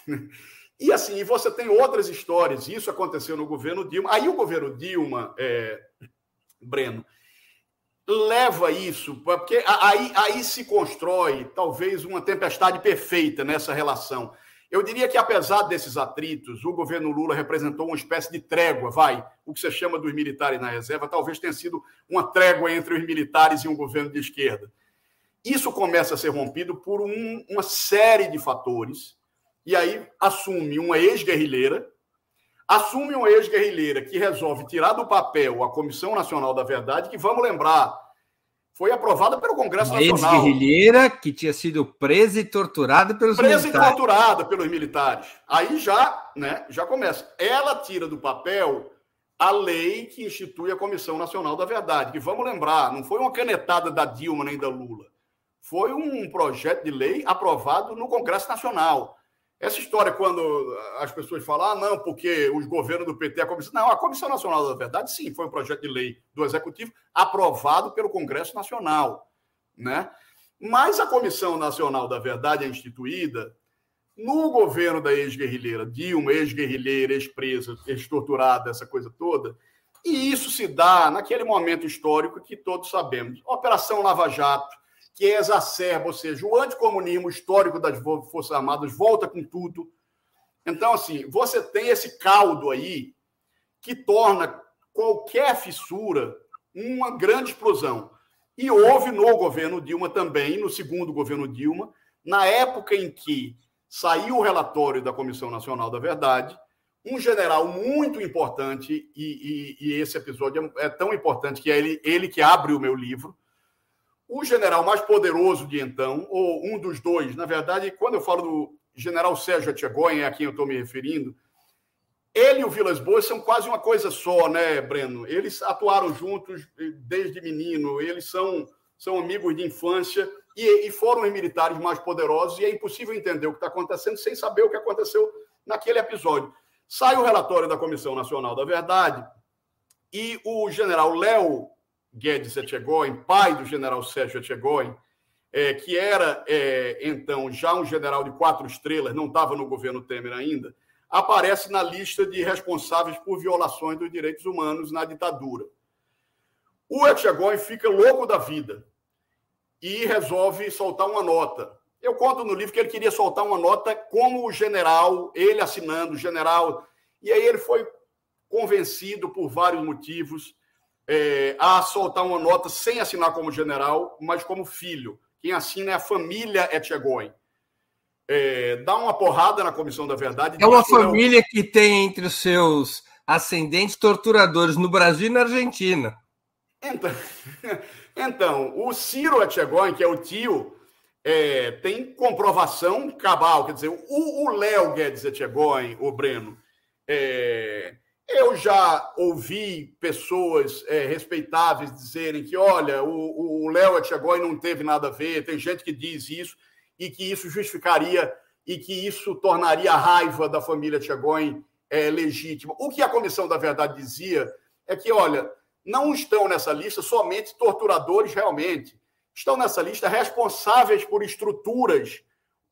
[SPEAKER 3] E assim, você tem outras histórias, isso aconteceu no governo Dilma. Aí o governo Dilma, é, Breno, leva isso, porque aí, aí se constrói talvez uma tempestade perfeita nessa relação. Eu diria que, apesar desses atritos, o governo Lula representou uma espécie de trégua, vai, o que você chama dos militares na reserva, talvez tenha sido uma trégua entre os militares e um governo de esquerda. Isso começa a ser rompido por um, uma série de fatores e aí assume uma ex-guerrilheira, assume uma ex-guerrilheira que resolve tirar do papel a Comissão Nacional da Verdade, que vamos lembrar, foi aprovada pelo Congresso Nacional.
[SPEAKER 2] Ex-guerrilheira que tinha sido presa e torturada pelos
[SPEAKER 3] presa militares. Presa e torturada pelos militares. Aí já, né, já começa. Ela tira do papel a lei que institui a Comissão Nacional da Verdade, que vamos lembrar, não foi uma canetada da Dilma nem da Lula. Foi um projeto de lei aprovado no Congresso Nacional. Essa história, quando as pessoas falam, ah, não, porque os governos do PT, a Comissão. Não, a Comissão Nacional da Verdade, sim, foi um projeto de lei do Executivo aprovado pelo Congresso Nacional. Né? Mas a Comissão Nacional da Verdade é instituída no governo da ex-guerrilheira Dilma, ex-guerrilheira, ex-presa, ex-torturada, essa coisa toda. E isso se dá naquele momento histórico que todos sabemos. Operação Lava Jato, que exacerba, ou seja, o anticomunismo histórico das Forças Armadas volta com tudo. Então, assim, você tem esse caldo aí que torna qualquer fissura uma grande explosão. E houve no governo Dilma também, no segundo governo Dilma, na época em que saiu o relatório da Comissão Nacional da Verdade, um general muito importante, e, e, e esse episódio é, é tão importante que é ele, ele que abre o meu livro, o general mais poderoso de então, ou um dos dois, na verdade, quando eu falo do general Sérgio Etchegóin, a quem eu estou me referindo, ele e o Vilas Boas são quase uma coisa só, né, Breno? Eles atuaram juntos desde menino, eles são, são amigos de infância e, e foram os militares mais poderosos, e é impossível entender o que está acontecendo sem saber o que aconteceu naquele episódio. Sai o relatório da Comissão Nacional da Verdade e o general Léo Guedes Etchegóin, pai do general Sérgio Etchegóin, é, que era, é, então, já um general de quatro estrelas, não estava no governo Temer ainda, aparece na lista de responsáveis por violações dos direitos humanos na ditadura. O Etchegóin fica louco da vida e resolve soltar uma nota. Eu conto no livro que ele queria soltar uma nota como o general, ele assinando, o general. E aí ele foi convencido por vários motivos é, a soltar uma nota sem assinar como general, mas como filho. Quem assina é a família Etchegóin. É, dá uma porrada na Comissão da Verdade.
[SPEAKER 2] É uma família que tem entre os seus ascendentes torturadores no Brasil e na Argentina.
[SPEAKER 3] Então, então o Ciro Etchegóin, que é o tio, é, tem comprovação cabal. Quer dizer, o Léo Guedes Etchegóin, o Breno, é, eu já ouvi pessoas é, respeitáveis dizerem que, olha, o Léo Etchegói não teve nada a ver, tem gente que diz isso, e que isso justificaria e que isso tornaria a raiva da família Etchegói é, legítima. O que a Comissão da Verdade dizia é que, olha, não estão nessa lista somente torturadores realmente, estão nessa lista responsáveis por estruturas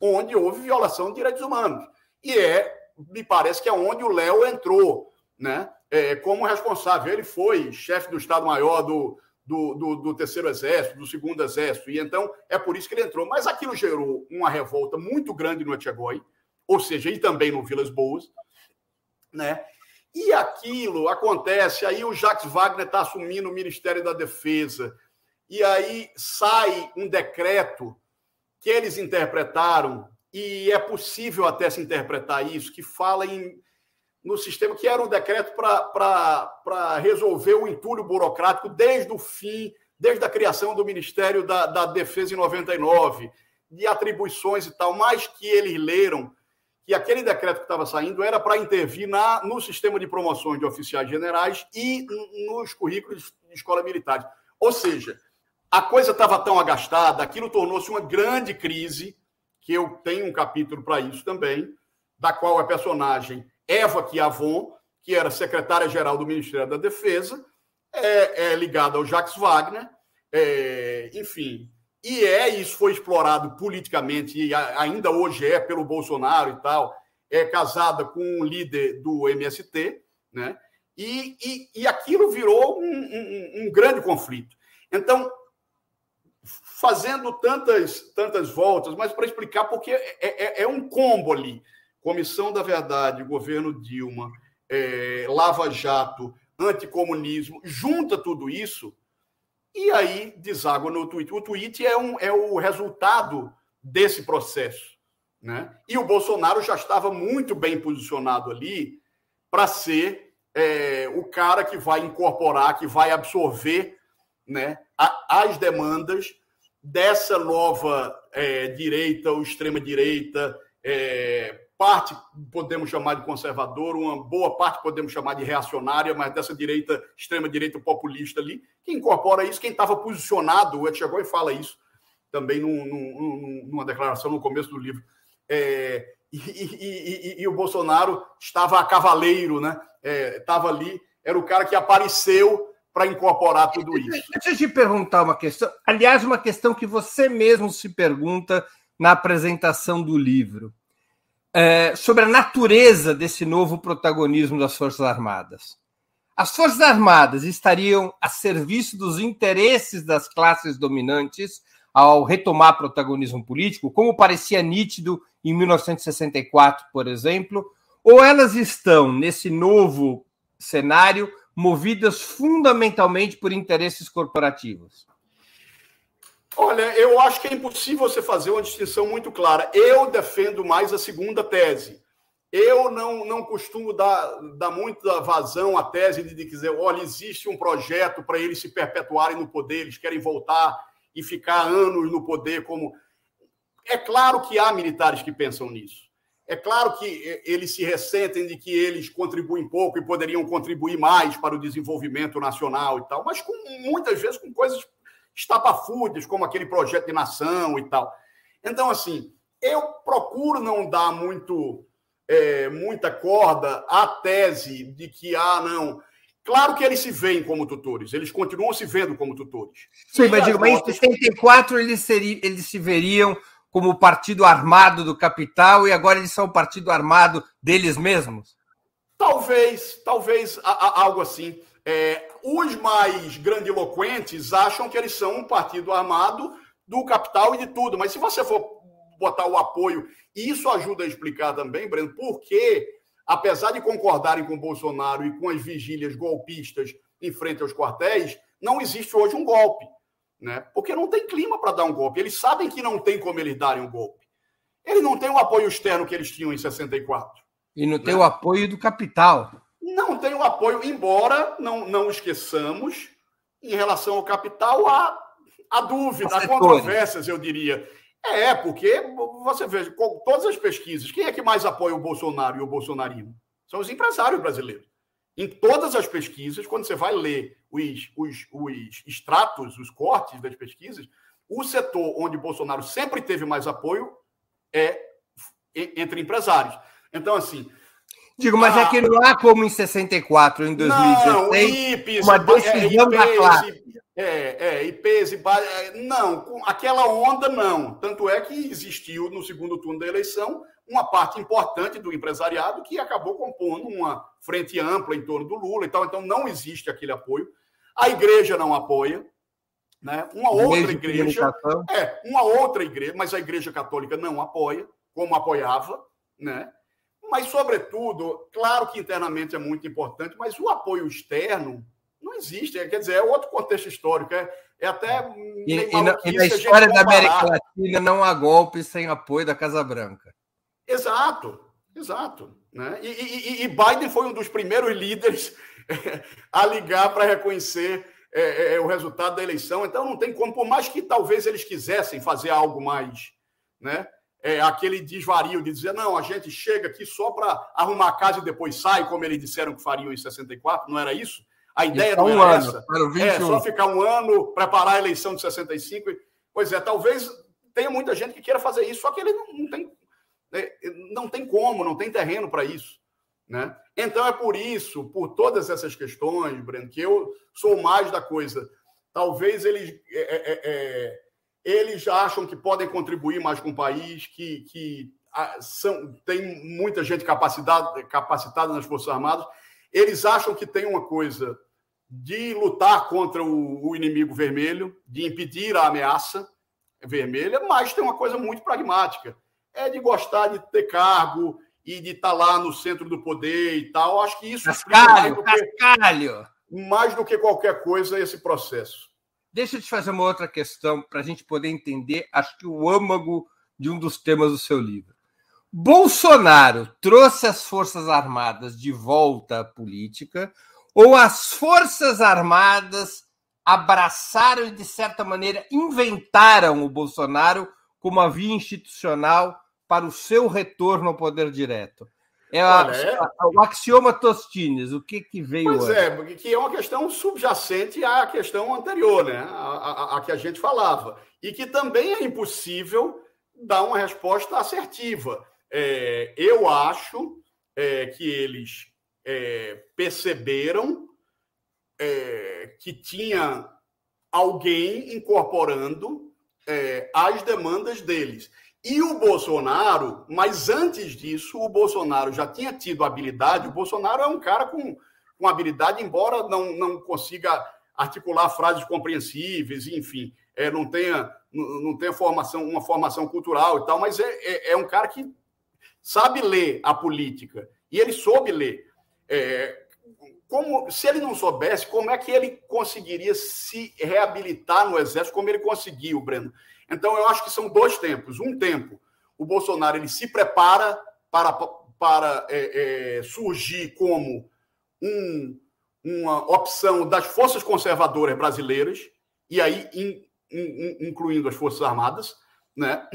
[SPEAKER 3] onde houve violação de direitos humanos. E é, me parece que é onde o Léo entrou né, é, como responsável. Ele foi chefe do Estado-Maior do, do, do, do, Terceiro Exército, do Segundo Exército, e então é por isso que ele entrou. Mas aquilo gerou uma revolta muito grande no Etchegói, ou seja, e também no Vilas Boas, né? E aquilo acontece, aí o Jacques Wagner está assumindo o Ministério da Defesa, e aí sai um decreto que eles interpretaram, e é possível até se interpretar isso, que fala em no sistema, que era um decreto para resolver o entulho burocrático desde o fim, desde a criação do Ministério da, da Defesa em 99, de atribuições e tal, mas que eles leram que aquele decreto que estava saindo era para intervir na, no sistema de promoções de oficiais generais e nos currículos de escola militar. Ou seja, a coisa estava tão agastada, aquilo tornou-se uma grande crise, que eu tenho um capítulo para isso também, da qual a personagem Eva Chiavon, que era secretária-geral do Ministério da Defesa, é, é ligada ao Jacques Wagner, é, enfim, e é, isso foi explorado politicamente, e ainda hoje é pelo Bolsonaro e tal, é casada com um líder do MST, né? E, e, e aquilo virou um, um, um, grande conflito. Então, fazendo tantas, tantas voltas, mas para explicar, porque é, é, é, um combo ali: Comissão da Verdade, governo Dilma, é, Lava Jato, anticomunismo, junta tudo isso e aí deságua no tweet. O tweet é, um, é o resultado desse processo. Né? E o Bolsonaro já estava muito bem posicionado ali para ser é, o cara que vai incorporar, que vai absorver né, a, as demandas dessa nova é, direita ou extrema-direita, é, parte podemos chamar de conservador, uma boa parte podemos chamar de reacionária, mas dessa direita, extrema-direita populista ali, que incorpora isso. Quem estava posicionado, o Ed chegou e fala isso também num, num, numa declaração no começo do livro. É, e, e, e, e, o Bolsonaro estava a cavaleiro, né? É, estava ali, era o cara que apareceu para incorporar tudo isso.
[SPEAKER 2] Deixa eu te perguntar uma questão, aliás, uma questão que você mesmo se pergunta na apresentação do livro é, sobre a natureza desse novo protagonismo das Forças Armadas. As Forças Armadas estariam a serviço dos interesses das classes dominantes ao retomar protagonismo político, como parecia nítido em 1964, por exemplo, ou elas estão, nesse novo cenário, movidas fundamentalmente por interesses corporativos?
[SPEAKER 3] Olha, eu acho que é impossível você fazer uma distinção muito clara. Eu defendo mais a segunda tese. Eu não, não costumo dar, dar muita vazão à tese de dizer, olha, existe um projeto para eles se perpetuarem no poder, eles querem voltar e ficar anos no poder como. É claro que há militares que pensam nisso. É claro que eles se ressentem de que eles contribuem pouco e poderiam contribuir mais para o desenvolvimento nacional e tal, mas com, muitas vezes com coisas estapafúrdias, como aquele projeto de nação e tal. Então, assim, eu procuro não dar muito é, muita corda à tese de que, ah, não. Claro que eles se veem como tutores, eles continuam se vendo como tutores.
[SPEAKER 2] Sim, mas, digo, mas em 64 eles, seriam, eles se veriam como o partido armado do capital e agora eles são o partido armado deles mesmos?
[SPEAKER 3] Talvez, talvez a, a, algo assim. É, os mais grandiloquentes acham que eles são um partido armado do capital e de tudo, mas se você for botar o apoio, e isso ajuda a explicar também, Breno, por que, apesar de concordarem com o Bolsonaro e com as vigílias golpistas em frente aos quartéis, não existe hoje um golpe. Né? Porque não tem clima para dar um golpe. Eles sabem que não tem como eles darem um golpe. Eles não têm o apoio externo que eles tinham em 64.
[SPEAKER 2] E não tem né? o apoio do capital.
[SPEAKER 3] Não tem o apoio, embora não, não esqueçamos, em relação ao capital, há, há dúvida, há controvérsias, eu diria. É, porque você vê, com todas as pesquisas, quem é que mais apoia o Bolsonaro e o bolsonarismo? São os empresários brasileiros. Em todas as pesquisas, quando você vai ler os, os, os extratos, os cortes das pesquisas, o setor onde Bolsonaro sempre teve mais apoio é entre empresários. Então, assim,
[SPEAKER 2] Digo, mas é ah, é que não há como em 64, em 2016, não, IPES, uma decisão é, da classe.
[SPEAKER 3] É, é, IPES, é, não, aquela onda não. Tanto é que existiu no segundo turno da eleição uma parte importante do empresariado que acabou compondo uma frente ampla em torno do Lula e tal. Então não existe aquele apoio. A igreja não apoia, né? Uma outra igreja, é, uma outra igreja, mas a igreja católica não apoia, como apoiava, né? Mas, sobretudo, claro que internamente é muito importante, mas o apoio externo não existe. Quer dizer, é outro contexto histórico. É, é até.
[SPEAKER 2] E, e, na, e na história da América Latina não há golpe sem apoio da Casa Branca.
[SPEAKER 3] Exato, exato. Né? E, e, e Biden foi um dos primeiros líderes a ligar para reconhecer é, é, é, o resultado da eleição. Então, não tem como, por mais que talvez eles quisessem fazer algo mais. Né? É, aquele desvario de dizer, não, a gente chega aqui só para arrumar a casa e depois sai, como eles disseram que fariam em 64, não era isso? A ideia não um era ano, essa. É, só ficar um ano, preparar a eleição de 65. Pois é, talvez tenha muita gente que queira fazer isso, só que ele não, não tem, né, não tem como, não tem terreno para isso. Né? Então é por isso, por todas essas questões, Breno, que eu sou mais da coisa. Talvez eles, é, é, é, eles acham que podem contribuir mais com o país, que, que são, tem muita gente capacitada, capacitada nas Forças Armadas. Eles acham que tem uma coisa de lutar contra o, o inimigo vermelho, de impedir a ameaça vermelha, mas tem uma coisa muito pragmática. É de gostar de ter cargo e de estar tá lá no centro do poder e tal. Acho que isso
[SPEAKER 2] cascalho, mais do cascalho.
[SPEAKER 3] Que, mais do que qualquer coisa esse processo.
[SPEAKER 2] Deixa eu te fazer uma outra questão para a gente poder entender, acho que o âmago de um dos temas do seu livro. Bolsonaro trouxe as Forças Armadas de volta à política ou as Forças Armadas abraçaram e, de certa maneira, inventaram o Bolsonaro como a via institucional para o seu retorno ao poder direto? É, a, Olha, é... o axioma Tostines, o que, que veio
[SPEAKER 3] Pois hoje? é, porque que é uma questão subjacente à questão anterior, né? A, a, a, que a gente falava. E que também é impossível dar uma resposta assertiva. É, eu acho é, que eles é, perceberam é, que tinha alguém incorporando é, as demandas deles. E o Bolsonaro, mas antes disso, o Bolsonaro já tinha tido habilidade. O Bolsonaro é um cara com, com habilidade, embora não, não consiga articular frases compreensíveis, enfim, é, não tenha, não, tenha formação, uma formação cultural e tal, mas é, é, é, um cara que sabe ler a política. E ele soube ler. É, como se ele não soubesse, como é que ele conseguiria se reabilitar no exército como ele conseguiu, Breno? Então eu acho que são dois tempos. Um tempo, o Bolsonaro ele se prepara para, para é, é, surgir como um, uma opção das forças conservadoras brasileiras e aí in, in, incluindo as forças armadas, né?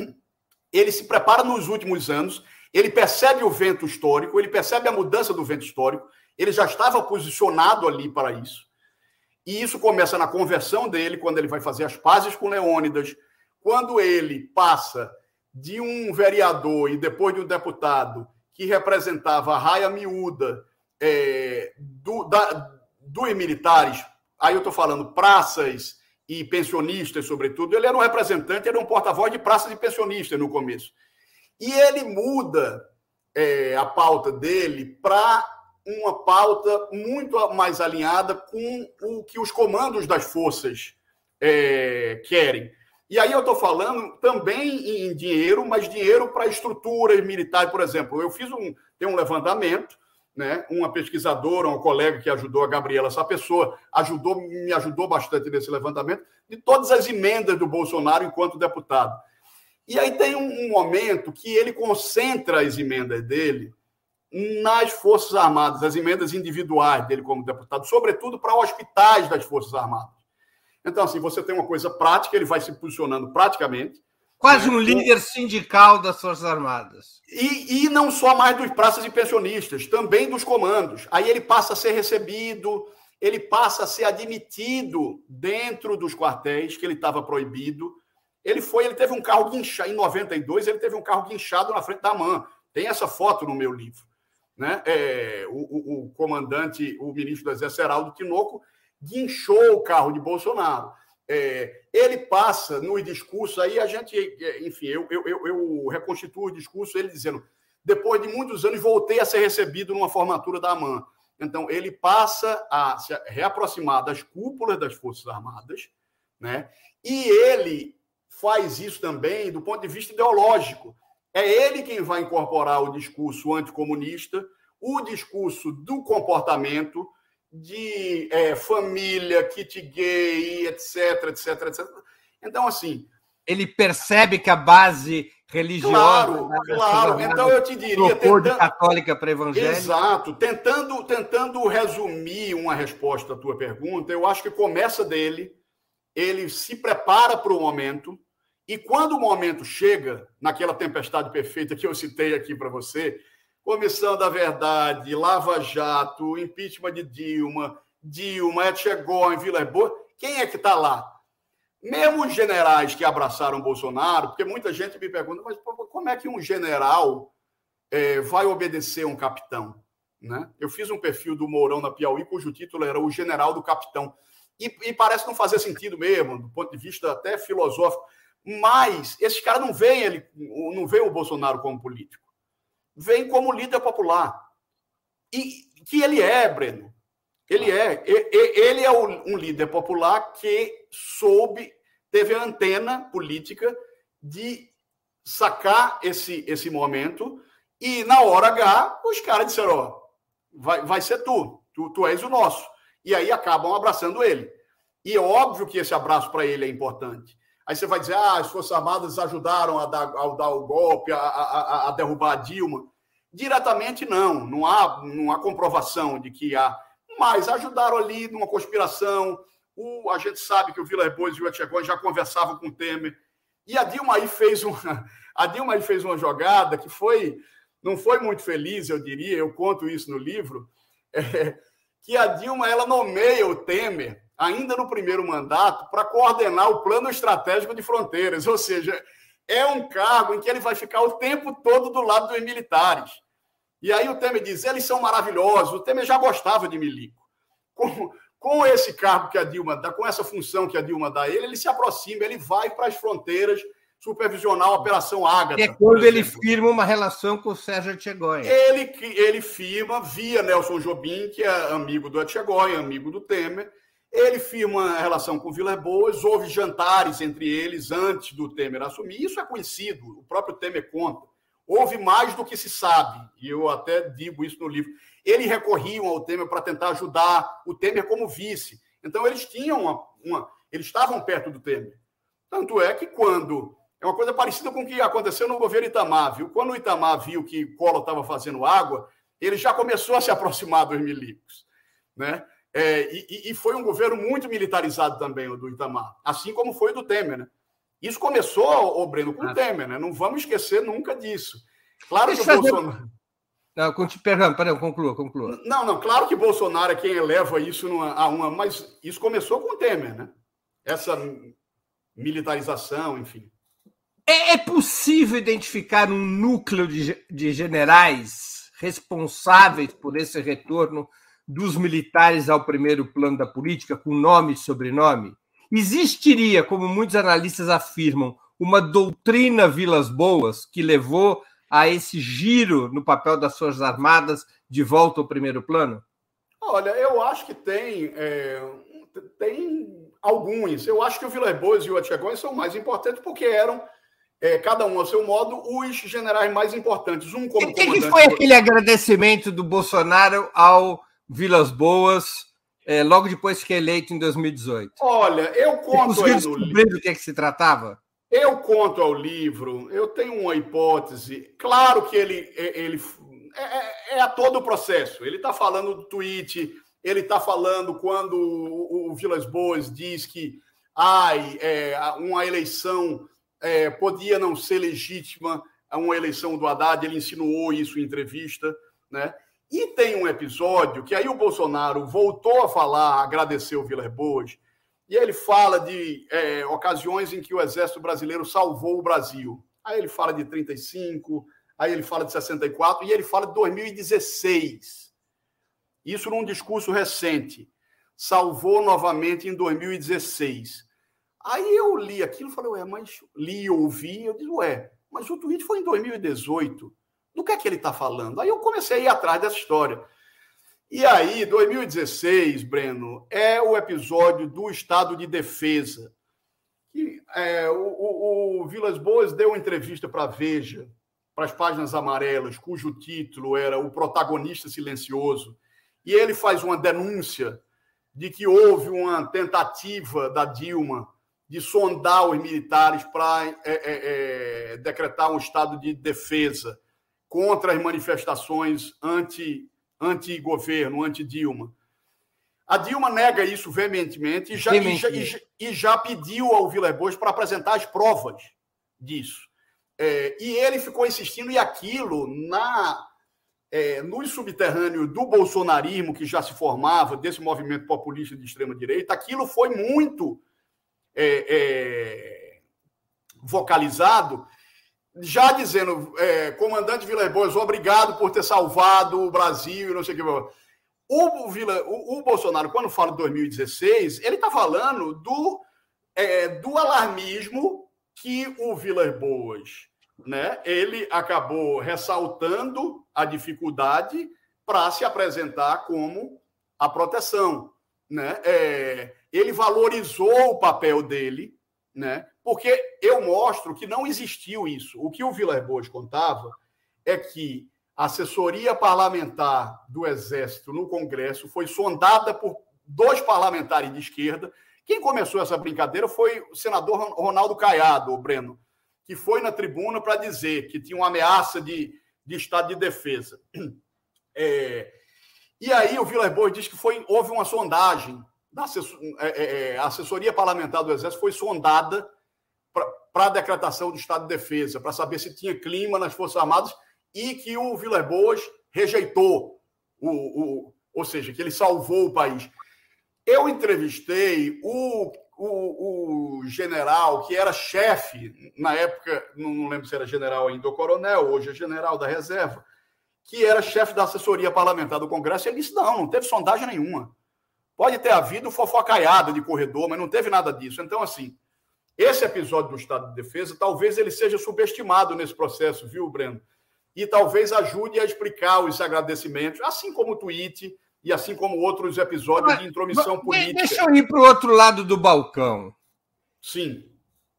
[SPEAKER 3] Ele se prepara nos últimos anos, ele percebe o vento histórico, ele percebe a mudança do vento histórico ele já estava posicionado ali para isso. E isso começa na conversão dele, quando ele vai fazer as pazes com Leônidas, quando ele passa de um vereador e depois de um deputado que representava a raia miúda é, do, da, dos militares, aí eu estou falando praças e pensionistas, sobretudo, ele era um representante, era um porta-voz de praças e pensionistas no começo. E ele muda é, a pauta dele para uma pauta muito mais alinhada com o que os comandos das forças é, querem. E aí eu estou falando também em dinheiro, mas dinheiro para estruturas militares, por exemplo. Eu fiz um, tem um levantamento, né? Uma pesquisadora, uma colega que ajudou a Gabriela, essa pessoa ajudou, me ajudou bastante nesse levantamento de todas as emendas do Bolsonaro enquanto deputado. E aí tem um, um momento que ele concentra as emendas dele nas Forças Armadas, as emendas individuais dele como deputado, sobretudo para hospitais das Forças Armadas. Então, assim, você tem uma coisa prática, ele vai se posicionando praticamente.
[SPEAKER 2] Quase né? um líder sindical das Forças Armadas.
[SPEAKER 3] E, e não só mais dos praças e pensionistas, também dos comandos. Aí ele passa a ser recebido, ele passa a ser admitido dentro dos quartéis, que ele estava proibido. Ele foi, ele teve um carro guinchado, em 92, ele teve um carro guinchado na frente da MAN. Tem essa foto no meu livro né, é, o, o, o, comandante, o ministro do Exército, Heraldo Tinoco, guinchou o carro de Bolsonaro. É, ele passa no discurso, aí a gente, enfim, eu, eu, eu, eu reconstituo o discurso, ele dizendo: depois de muitos anos, voltei a ser recebido numa formatura da AMAN. Então, ele passa a se reaproximar das cúpulas das Forças Armadas, né? e ele faz isso também do ponto de vista ideológico. É ele quem vai incorporar o discurso anticomunista, o discurso do comportamento, de é, família, kit gay, etc, etc, etc. Então, assim.
[SPEAKER 2] Ele percebe que a base religiosa.
[SPEAKER 3] Claro, claro. Então, eu te diria.
[SPEAKER 2] Tentando, de católica para evangélica.
[SPEAKER 3] Exato. Tentando, tentando resumir uma resposta à tua pergunta, eu acho que começa dele, ele se prepara para o momento E quando o momento chega, naquela tempestade perfeita que eu citei aqui para você, Comissão da Verdade, Lava Jato, impeachment de Dilma, Dilma, Etchegóin, Vila Boa, quem é que está lá? Mesmo os generais que abraçaram Bolsonaro, porque muita gente me pergunta, mas como é que um general é, vai obedecer um capitão? Né? Eu fiz um perfil do Mourão na Piauí, cujo título era O General do Capitão. E, e parece não fazer sentido mesmo, do ponto de vista até filosófico. Mas esses caras não veem ele, não veem o Bolsonaro como político. Vem como líder popular. E que ele é, Breno. Ele é. Ele é um líder popular que soube, teve a antena política de sacar esse, esse momento. E na hora H, os caras disseram: ó, vai, vai ser tu, tu, tu és o nosso. E aí acabam abraçando ele. E é óbvio que esse abraço para ele é importante. Aí você vai dizer, ah, as Forças Armadas ajudaram a dar, a dar o golpe, a, a, a, derrubar a Dilma. Diretamente, não. Não há, não há comprovação de que há. Mas ajudaram ali numa conspiração. O, a gente sabe que o Vila Boas e o Etchegói já conversavam com o Temer. E a Dilma aí fez uma, a Dilma aí fez uma jogada que foi, não foi muito feliz, eu diria, eu conto isso no livro, é, que a Dilma ela nomeia o Temer ainda no primeiro mandato, para coordenar o plano estratégico de fronteiras. Ou seja, é um cargo em que ele vai ficar o tempo todo do lado dos militares. E aí o Temer diz: eles são maravilhosos. O Temer já gostava de milico. Com, com esse cargo que a Dilma dá, com essa função que a Dilma dá a ele, ele se aproxima, ele vai para as fronteiras supervisionar a Operação Ágata.
[SPEAKER 2] É quando ele firma uma relação com o Sérgio Etchegóia.
[SPEAKER 3] Ele, ele firma via Nelson Jobim, que é amigo do Etchegóia, amigo do Temer, ele firma uma relação com Vila Boas, houve jantares entre eles antes do Temer assumir. Isso é conhecido, o próprio Temer conta. Houve mais do que se sabe, e eu até digo isso no livro. Eles recorriam ao Temer para tentar ajudar o Temer como vice. Então, eles tinham uma, uma, Eles estavam perto do Temer. Tanto é que quando. É uma coisa parecida com o que aconteceu no governo Itamar, viu? Quando o Itamar viu que Collor estava fazendo água, ele já começou a se aproximar dos milicos. Né? É, e, e, foi um governo muito militarizado também, o do Itamar, assim como foi o do Temer. Né? Isso começou, o Breno, com o ah. Temer, né? não vamos esquecer nunca disso. Claro Deixa que o Bolsonaro.
[SPEAKER 2] Não, perdão, perdão, conclua, conclua.
[SPEAKER 3] Não, não, claro que Bolsonaro é quem eleva isso numa, a uma, mas isso começou com o Temer, né? Essa militarização, enfim.
[SPEAKER 2] É, é possível identificar um núcleo de, de generais responsáveis por esse retorno dos militares ao primeiro plano da política, com nome e sobrenome? Existiria, como muitos analistas afirmam, uma doutrina Vilas Boas que levou a esse giro no papel das Forças Armadas de volta ao primeiro plano?
[SPEAKER 3] Olha, eu acho que tem, é, tem alguns. Eu acho que o Vilas Boas e o Atchegões são mais importantes porque eram, é, cada um a seu modo, os generais mais importantes. Um como
[SPEAKER 2] e que, que foi aquele agradecimento do Bolsonaro ao Vilas Boas, é, logo depois que eleito em 2018?
[SPEAKER 3] Olha, eu conto
[SPEAKER 2] aí no livro. do que, é que se tratava?
[SPEAKER 3] Eu conto ao livro, eu tenho uma hipótese. Claro que ele, é, ele é, é, é a todo o processo. Ele está falando do tweet, ele está falando quando o, o, Vilas Boas diz que ai, é, uma eleição é, podia não ser legítima, uma eleição do Haddad, ele insinuou isso em entrevista, né? E tem um episódio que aí o Bolsonaro voltou a falar, agradecer o Vilas Boas, e ele fala de é, ocasiões em que o Exército Brasileiro salvou o Brasil. Aí ele fala de 35, aí ele fala de 64 e ele fala de 2016. Isso num discurso recente. Salvou novamente em 2016. Aí eu li aquilo e falei, ué, mas li ouvi, eu disse, ué, mas o tweet foi em 2018 do que é que ele está falando? Aí eu comecei a ir atrás dessa história. E aí, 2016, Breno, é o episódio do estado de defesa. É, o, o, o Vilas Boas deu uma entrevista para a Veja, para as páginas amarelas, cujo título era O Protagonista Silencioso. E ele faz uma denúncia de que houve uma tentativa da Dilma de sondar os militares para é, é, é, decretar um estado de defesa contra as manifestações anti, anti-governo, anti-Dilma. A Dilma nega isso veementemente e já, e já, e já, pediu ao Vilas Boas para apresentar as provas disso. É, e ele ficou insistindo, e aquilo na é, no subterrâneo do bolsonarismo que já se formava, desse movimento populista de extrema-direita, aquilo foi muito é, é, vocalizado, já dizendo, é, comandante Vilas Boas, obrigado por ter salvado o Brasil e não sei o que. O, Vila, o, o Bolsonaro, quando fala de 2016, ele está falando do, é, do alarmismo que o Vilas Boas né, ele acabou ressaltando a dificuldade para se apresentar como a proteção. Né? É, ele valorizou o papel dele, né? Porque eu mostro que não existiu isso. O que o Vilas Boas contava é que a assessoria parlamentar do Exército no Congresso foi sondada por dois parlamentares de esquerda. Quem começou essa brincadeira foi o senador Ronaldo Caiado, o Breno, que foi na tribuna para dizer que tinha uma ameaça de, de estado de defesa. É, e aí o Vilas Boas diz que foi, houve uma sondagem, da assessor, é, é, é, assessoria parlamentar do Exército foi sondada para a decretação do estado de defesa, para saber se tinha clima nas Forças Armadas, e que o Vilas Boas rejeitou, o, o, ou seja, que ele salvou o país. Eu entrevistei o o, o general que era chefe, na época, não lembro se era general ainda ou coronel, hoje é general da reserva, que era chefe da assessoria parlamentar do Congresso, ele disse: não, não teve sondagem nenhuma. Pode ter havido fofocaiada de corredor, mas não teve nada disso. Então, assim, esse episódio do Estado de Defesa, talvez ele seja subestimado nesse processo, viu, Breno? E talvez ajude a explicar os agradecimentos, assim como o tweet, e assim como outros episódios mas, de intromissão política.
[SPEAKER 2] Deixa eu ir para o outro lado do balcão.
[SPEAKER 3] Sim.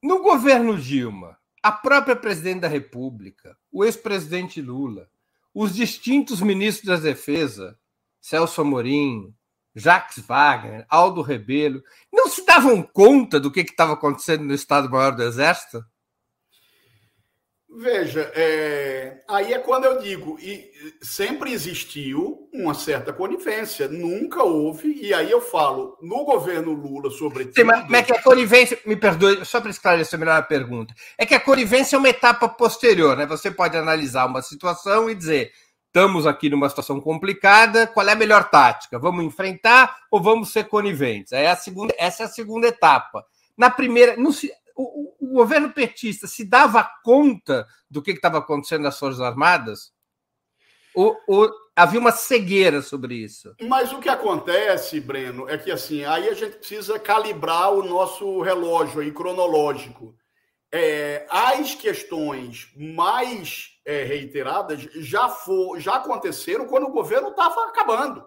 [SPEAKER 2] No governo Dilma, a própria presidente da República, o ex-presidente Lula, os distintos ministros da Defesa, Celso Amorim, Jacques Wagner, Aldo Rebelo, não se davam conta do que estava acontecendo no Estado-Maior do Exército?
[SPEAKER 3] Veja, é, aí é quando eu digo, e sempre existiu uma certa conivência, nunca houve, e aí eu falo, no governo Lula, sobretudo. Sim,
[SPEAKER 2] mas, mas é que a conivência, me perdoe, só para esclarecer melhor a pergunta, é que a conivência é uma etapa posterior, né? Você pode analisar uma situação e dizer, estamos aqui numa situação complicada, qual é a melhor tática? Vamos enfrentar ou vamos ser coniventes? É a segunda, essa é a segunda etapa. Na primeira, se, o, o, governo petista se dava conta do que estava acontecendo nas Forças Armadas? Ou, ou, havia uma cegueira sobre isso?
[SPEAKER 3] Mas o que acontece, Breno, é que assim, aí a gente precisa calibrar o nosso relógio aí cronológico. É, as questões mais é, reiteradas já, for, já aconteceram quando o governo estava acabando.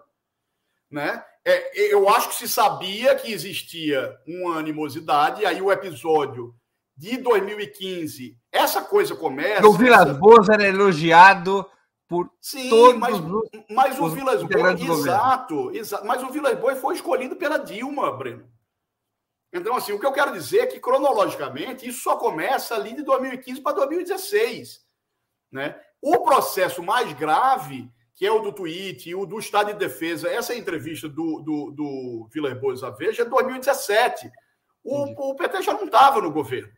[SPEAKER 3] Né? É, eu acho que se sabia que existia uma animosidade, aí o episódio de 2015, essa coisa começa.
[SPEAKER 2] O Vilas Boas era elogiado por
[SPEAKER 3] Sim, todos mas, os, mas o Vilas Boas, exato, exato, mas o Vilas Boas foi escolhido pela Dilma, Breno. Então, assim, o que eu quero dizer é que, cronologicamente, isso só começa ali de 2015 para 2016. Né? O processo mais grave que é o do tweet e o do Estado de Defesa. Essa entrevista do, do, do Vilas Boas à Veja é 2017. O, o PT já não estava no governo.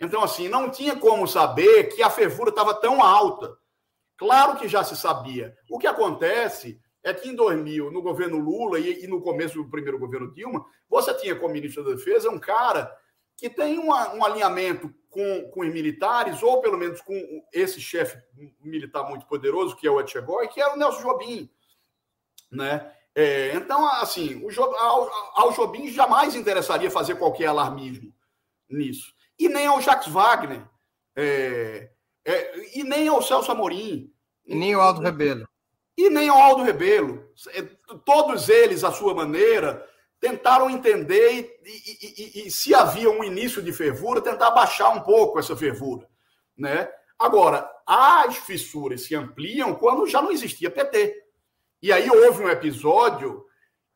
[SPEAKER 3] Então, assim, não tinha como saber que a fervura estava tão alta. Claro que já se sabia. O que acontece é que em 2000, no governo Lula e, e no começo do primeiro governo Dilma, você tinha como ministro da Defesa um cara que tem uma, um alinhamento com, com os militares, ou pelo menos com esse chefe militar muito poderoso, que é o Etchegói, que era o Nelson Jobim. Né? É, então, assim, o, ao, ao Jobim jamais interessaria fazer qualquer alarmismo nisso. E nem ao Jacques Wagner, é, é, e nem ao Celso Amorim.
[SPEAKER 2] E nem ao Aldo Rebelo.
[SPEAKER 3] E nem ao Aldo Rebelo. É, todos eles, à sua maneira, tentaram entender e, e, e, e, se havia um início de fervura, tentar baixar um pouco essa fervura. Né? Agora, as fissuras se ampliam quando já não existia PT. E aí houve um episódio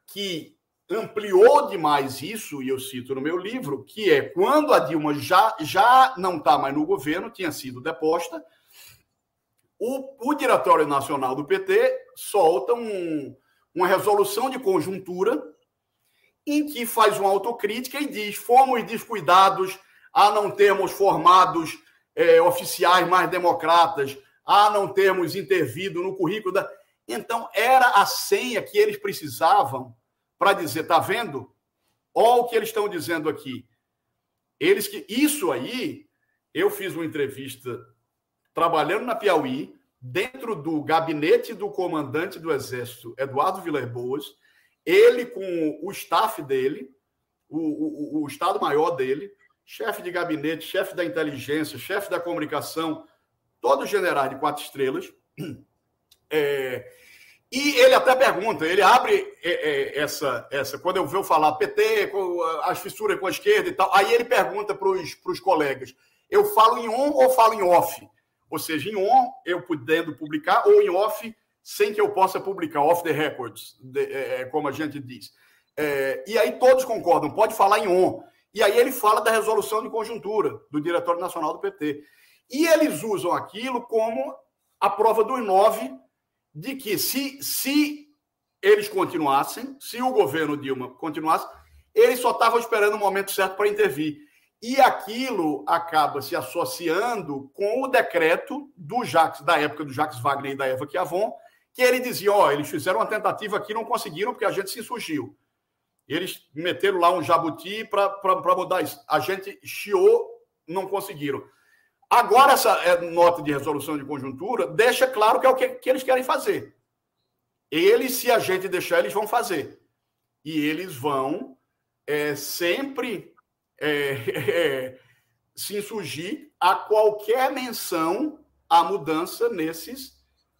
[SPEAKER 3] que ampliou demais isso, e eu cito no meu livro, que é quando a Dilma já, já não está mais no governo, tinha sido deposta, o, o Diretório Nacional do PT solta um, uma resolução de conjuntura em que faz uma autocrítica e diz: fomos descuidados a não termos formados é, oficiais mais democratas, a não termos intervido no currículo da. Então, era a senha que eles precisavam para dizer, tá vendo? Olha o que eles estão dizendo aqui. Eles que. Isso aí, eu fiz uma entrevista trabalhando na Piauí, dentro do gabinete do comandante do Exército, Eduardo Vilas Boas, ele com o staff dele, o, o, o Estado-Maior dele, chefe de gabinete, chefe da inteligência, chefe da comunicação, todos generais de quatro estrelas. É, e ele até pergunta, ele abre é, é, essa, essa, quando eu vejo falar PT, as fissuras com a esquerda e tal, aí ele pergunta para os colegas: eu falo em on ou falo em off? Ou seja, em on, eu podendo publicar, ou em off, sem que eu possa publicar, off the records, de, é, é, como a gente diz. É, e aí todos concordam, pode falar em on. E aí ele fala da resolução de conjuntura do Diretório Nacional do PT. E eles usam aquilo como a prova dos nove de que se, se eles continuassem, se o governo Dilma continuasse, eles só estavam esperando o momento certo para intervir. E aquilo acaba se associando com o decreto do Jacques, da época do Jacques Wagner e da Eva Chiavon, que ele dizia: ó, oh, eles fizeram uma tentativa aqui, não conseguiram, porque a gente se insurgiu. Eles meteram lá um jabuti para mudar isso. A gente chiou, não conseguiram. Agora, essa é, nota de resolução de conjuntura deixa claro que é o que, que eles querem fazer. Eles, se a gente deixar, eles vão fazer. E eles vão é, sempre é, é, se insurgir a qualquer menção à mudança nesses,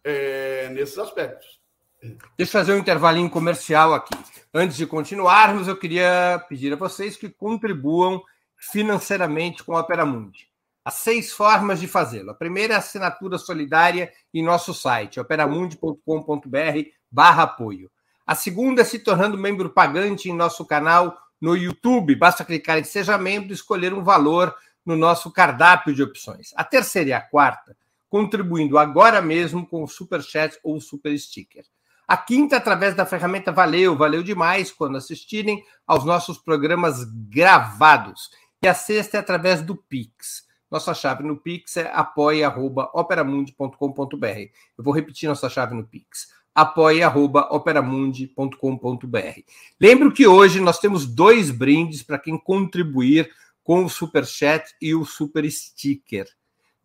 [SPEAKER 3] é, nesses aspectos.
[SPEAKER 2] Deixa eu fazer um intervalinho comercial aqui. Antes de continuarmos, eu queria pedir a vocês que contribuam financeiramente com a Opera Mundi. Há seis formas de fazê-lo. A primeira é a assinatura solidária em nosso site, operamundi.com.br barra apoio. A segunda é se tornando membro pagante em nosso canal no YouTube. Basta clicar em Seja Membro e escolher um valor no nosso cardápio de opções. A terceira e a quarta, contribuindo agora mesmo com o Super Chat ou Super Sticker. A quinta, através da ferramenta Valeu, valeu demais quando assistirem aos nossos programas gravados. E a sexta é através do Pix. Nossa chave no Pix é apoia.operamundi.com.br. Eu vou repetir nossa chave no Pix. apoia.operamundi.com.br. Lembro que hoje nós temos dois brindes para quem contribuir com o Super Chat e o Super Sticker.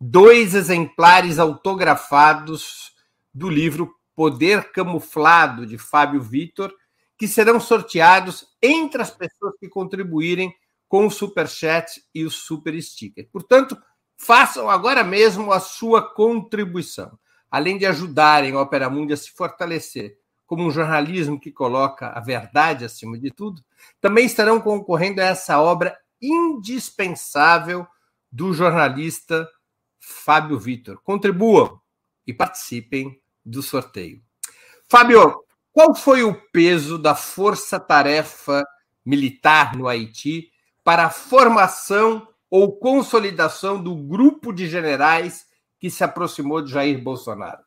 [SPEAKER 2] Dois exemplares autografados do livro Poder Camuflado de Fábio Vitor, que serão sorteados entre as pessoas que contribuírem com o Super Chat e o Super Sticker. Portanto, façam agora mesmo a sua contribuição. Além de ajudarem a Opera Mundi a se fortalecer como um jornalismo que coloca a verdade acima de tudo, também estarão concorrendo a essa obra indispensável do jornalista Fábio Vitor. Contribuam e participem do sorteio. Fábio, qual foi o peso da força-tarefa militar no Haiti para a formação ou consolidação do grupo de generais que se aproximou de Jair Bolsonaro?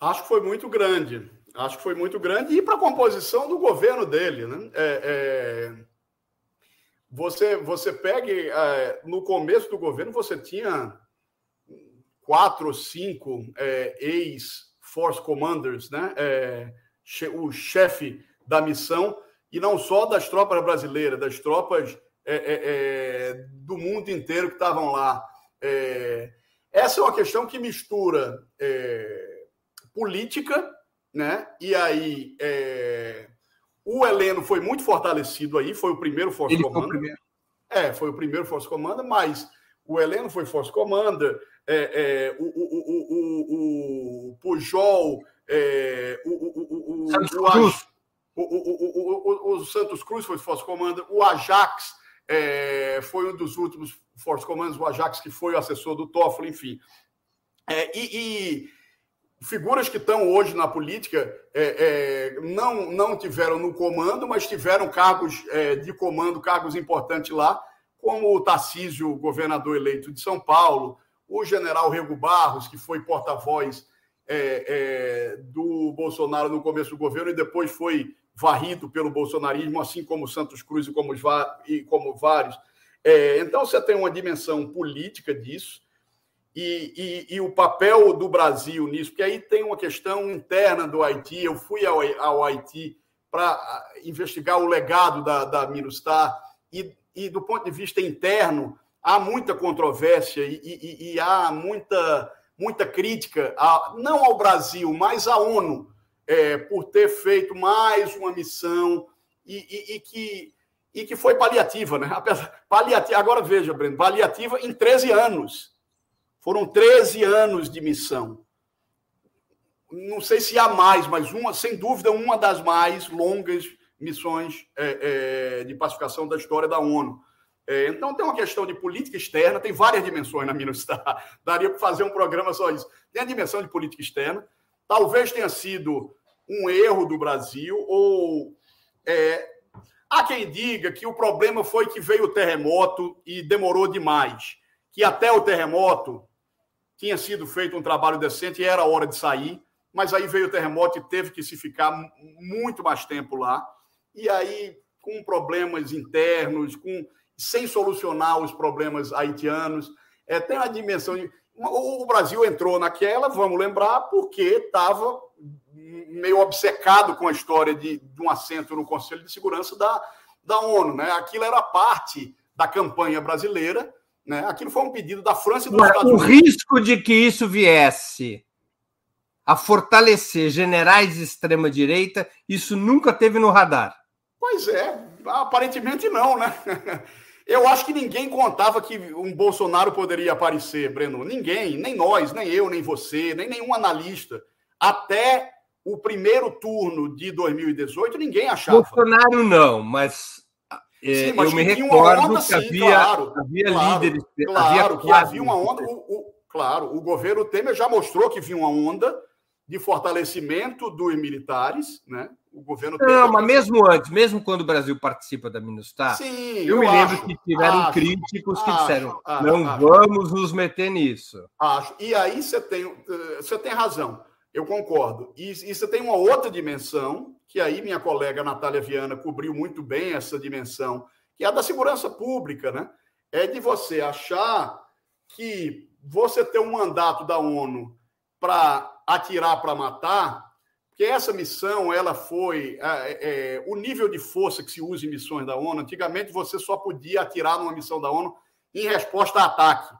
[SPEAKER 3] Acho que foi muito grande. Acho que foi muito grande. E para a composição do governo dele. Né? É, é... Você, você pegue. É, no começo do governo, você tinha quatro ou cinco é, ex-Force Commanders, né? É, o chefe da missão e não só das tropas brasileiras, das tropas é, é, é, do mundo inteiro que estavam lá. Essa é uma questão que mistura política, né? E aí é, o Heleno foi muito fortalecido aí, foi o primeiro Force Ele Commander. Foi primeiro. É, foi o primeiro Force Commander, mas o Heleno foi Force Commander, é, é, o, o, o, o, Pujol, é, o, o, o, o, Santos Cruz. O, o, o, o, Santos Cruz foi Force Commander, o Ajax foi um dos últimos Force Commanders, o Ajax que foi o assessor do Toffoli, enfim. e, e figuras que estão hoje na política é, é, não, não tiveram no comando, mas tiveram cargos é, de comando, cargos importantes lá, como o Tarcísio, governador eleito de São Paulo, o general Rego Barros, que foi porta-voz é, é, do Bolsonaro no começo do governo e depois foi varrido pelo bolsonarismo, assim como Santos Cruz e como, e como vários. É, então, você tem uma dimensão política disso, e, e, e, o papel do Brasil nisso, porque aí tem uma questão interna do Haiti. Eu fui ao, ao Haiti para ah, investigar o legado da, da Minustar, e, e do ponto de vista interno, há muita controvérsia e, há muita, muita crítica, a, não ao Brasil, mas à ONU, é, por ter feito mais uma missão e, e, que, e que foi paliativa, né? Paliativa, agora veja, Breno, paliativa em 13 anos. Foram 13 anos de missão. Não sei se há mais, mas uma, sem dúvida, uma das mais longas missões é, é, de pacificação da história da ONU. É, então, tem uma questão de política externa, tem várias dimensões na Minustar. Daria para fazer um programa só isso. Tem a dimensão de política externa. Talvez tenha sido um erro do Brasil, ou é, há quem diga que o problema foi que veio o terremoto e demorou demais. Que até o terremoto tinha sido feito um trabalho decente e era hora de sair, mas aí veio o terremoto e teve que se ficar muito mais tempo lá. E aí, com problemas internos, com sem solucionar os problemas haitianos. É, tem uma dimensão de. O Brasil entrou naquela, vamos lembrar, porque estava meio obcecado com a história de, de, um assento no Conselho de Segurança da, da ONU. Né? Aquilo era parte da campanha brasileira. Né? Aquilo foi um pedido da França e dos Estados
[SPEAKER 2] o Unidos. O risco de que isso viesse a fortalecer generais de extrema-direita, isso nunca teve no radar.
[SPEAKER 3] Pois é, aparentemente não, né? Eu acho que ninguém contava que um Bolsonaro poderia aparecer, Breno. Ninguém, nem nós, nem eu, nem você, nem nenhum analista. Até o primeiro turno de 2018, ninguém achava.
[SPEAKER 2] Bolsonaro não, mas, sim, mas eu me recordo onda, que sim, havia,
[SPEAKER 3] claro,
[SPEAKER 2] havia
[SPEAKER 3] claro,
[SPEAKER 2] líderes.
[SPEAKER 3] Claro, havia que havia uma onda. O, o, claro, o governo Temer já mostrou que vinha uma onda de fortalecimento dos militares, né? o governo
[SPEAKER 2] Não, mas mesmo antes, mesmo quando o Brasil participa da Minustar, Sim, eu, eu me lembro acho, que tiveram acho, críticos que acho, disseram: não vamos nos meter nisso.
[SPEAKER 3] Acho. E aí você tem, você tem razão, eu concordo. E, você tem uma outra dimensão, que aí minha colega Natália Viana cobriu muito bem essa dimensão, que é a da segurança pública, né? É de você achar que você ter um mandato da ONU para atirar para matar que essa missão ela foi é, é, o nível de força que se usa em missões da ONU. Antigamente você só podia atirar numa missão da ONU em resposta a ataque.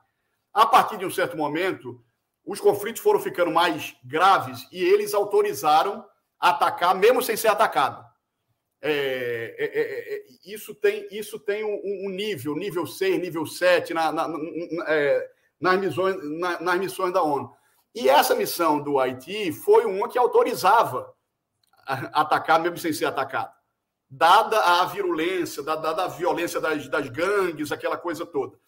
[SPEAKER 3] A partir de um certo momento, os conflitos foram ficando mais graves e eles autorizaram atacar mesmo sem ser atacado. É, é, é, é isso tem, isso tem um, um, nível, nível 6, nível 7 na, na, na, nas, missões, nas missões da ONU. E essa missão do Haiti foi uma que autorizava atacar mesmo sem ser atacado. Dada a virulência, dada a violência das, das gangues, aquela coisa toda.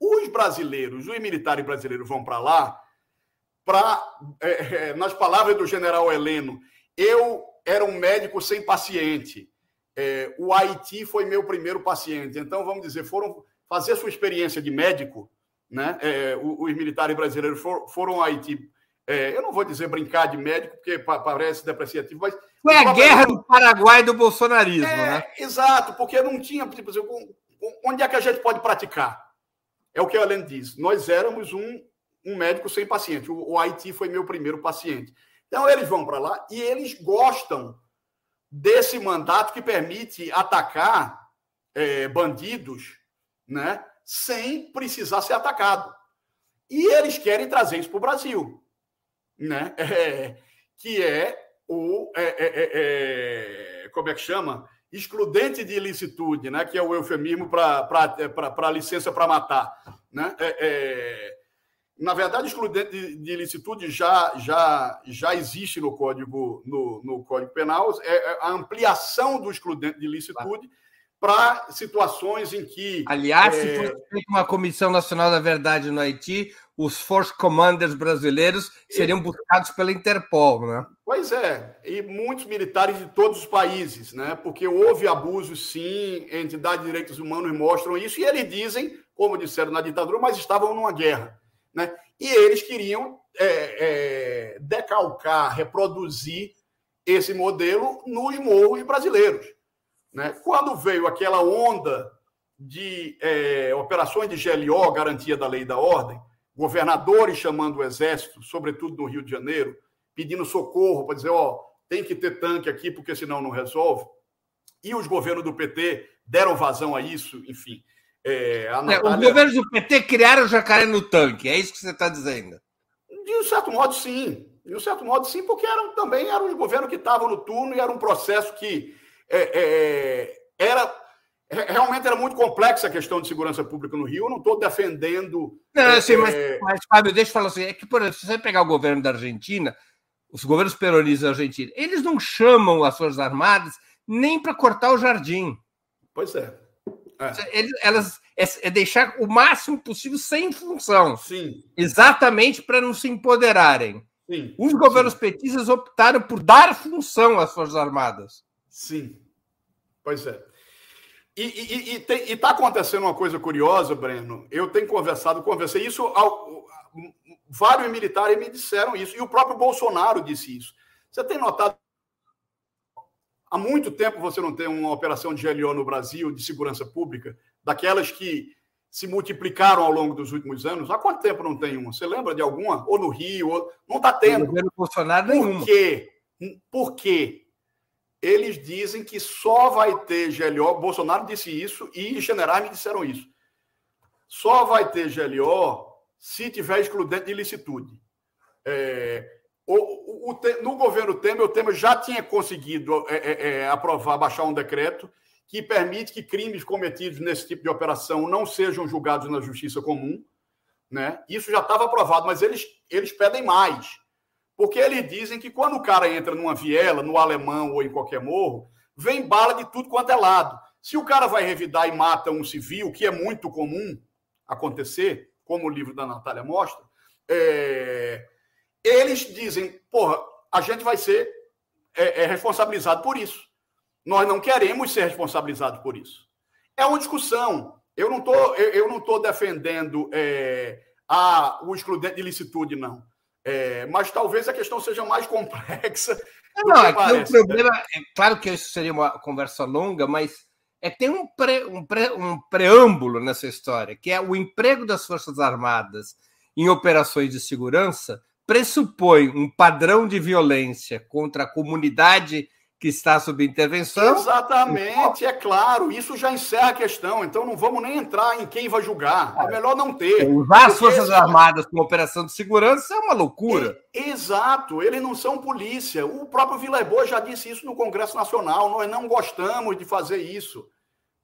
[SPEAKER 3] Os brasileiros, os militares brasileiros vão para lá para, é, é, nas palavras do general Heleno, eu era um médico sem paciente. É, o Haiti foi meu primeiro paciente. Então, vamos dizer, foram fazer sua experiência de médico né? É, os militares brasileiros for, foram ao Haiti. É, eu não vou dizer brincar de médico, porque parece depreciativo, mas.
[SPEAKER 2] Foi a guerra do Paraguai do bolsonarismo, é, né?
[SPEAKER 3] Exato, porque não tinha. Tipo, onde é que a gente pode praticar? É o que a Helene diz. Nós éramos um, um médico sem paciente. O, o Haiti foi meu primeiro paciente. Então, eles vão para lá e eles gostam desse mandato que permite atacar é, bandidos, né? sem precisar ser atacado. E eles querem trazer isso para o Brasil, né? É, que é o é, é, é, é, como é que chama? Excludente de ilicitude, né? Que é o eufemismo para licença para matar, né? É, na verdade, excludente de, de ilicitude já, já, já existe no código no, no código penal. É a ampliação do excludente de ilicitude. Para situações em que.
[SPEAKER 2] Aliás, é... se fosse uma Comissão Nacional da Verdade no Haiti, os Force Commanders brasileiros seriam buscados pela Interpol, né?
[SPEAKER 3] Pois é, e muitos militares de todos os países, né? Porque houve abusos, sim, entidades de direitos humanos mostram isso, e eles dizem, como disseram na ditadura, mas estavam numa guerra, né? E eles queriam é, é, decalcar, reproduzir esse modelo nos morros brasileiros. Né? Quando veio aquela onda de é, operações de GLO, garantia da lei e da ordem, governadores chamando o exército, sobretudo no Rio de Janeiro, pedindo socorro para dizer, ó, tem que ter tanque aqui porque senão não resolve. E os governos do PT deram vazão a isso, enfim.
[SPEAKER 2] É, Natália... é, os governos do PT criaram o jacaré no tanque, é isso que você está dizendo?
[SPEAKER 3] De um certo modo, sim. De um certo modo, sim, porque eram, também eram os governos que estavam no turno e era um processo que é, é, é era realmente era muito complexa a questão de segurança pública no Rio. Eu não estou defendendo.
[SPEAKER 2] Não, é, assim, mas, mas, Fábio, deixa eu falar assim: é que, por exemplo, se você pegar o governo da Argentina, os governos peronistas da Argentina, eles não chamam as Forças Armadas nem para cortar o jardim.
[SPEAKER 3] Pois é.
[SPEAKER 2] é. Eles, elas é, é, deixar o máximo possível sem função.
[SPEAKER 3] Sim.
[SPEAKER 2] Exatamente para não se empoderarem. Sim. Os governos Sim. petistas optaram por dar função às Forças Armadas.
[SPEAKER 3] Sim. Pois é. E está acontecendo uma coisa curiosa, Breno. Eu tenho conversado, conversei isso, ao, vários militares me disseram isso, e o próprio Bolsonaro disse isso. Você tem notado? Há muito tempo você não tem uma operação de GLO no Brasil, de segurança pública, daquelas que se multiplicaram ao longo dos últimos anos. Há quanto tempo não tem uma? Você lembra de alguma? Ou no Rio? Ou... Não está tendo.
[SPEAKER 2] Governo Bolsonaro, Por
[SPEAKER 3] quê? Por quê? Eles dizem que só vai ter GLO. Bolsonaro disse isso e generais me disseram isso. Só vai ter GLO se tiver excludente de licitude. É, o, o, o, no governo Temer, o Temer já tinha conseguido é, é, é, aprovar, baixar um decreto que permite que crimes cometidos nesse tipo de operação não sejam julgados na justiça comum. Né? Isso já estava aprovado, mas eles, eles pedem mais. Porque eles dizem que quando o cara entra numa viela, no alemão ou em qualquer morro, vem bala de tudo quanto é lado. Se o cara vai revidar e mata um civil, que é muito comum acontecer, como o livro da Natália mostra, é... eles dizem, porra, a gente vai ser é, é responsabilizado por isso. Nós não queremos ser responsabilizados por isso. É uma discussão. Eu não estou eu, eu não tô defendendo é, a, o excludente de licitude, não. É, mas talvez a questão seja mais complexa.
[SPEAKER 2] Não, é parece, o problema, né? é claro que isso seria uma conversa longa, mas é tem um, pre, um, pre, um preâmbulo nessa história, que é o emprego das Forças Armadas em operações de segurança pressupõe um padrão de violência contra a comunidade que está sob intervenção.
[SPEAKER 3] Exatamente, é claro. Isso já encerra a questão. Então não vamos nem entrar em quem vai julgar. É melhor não ter.
[SPEAKER 2] Usar as Forças Armadas como operação de segurança é uma loucura.
[SPEAKER 3] É, exato, eles não são polícia. O próprio Vileboa já disse isso no Congresso Nacional. Nós não gostamos de fazer isso.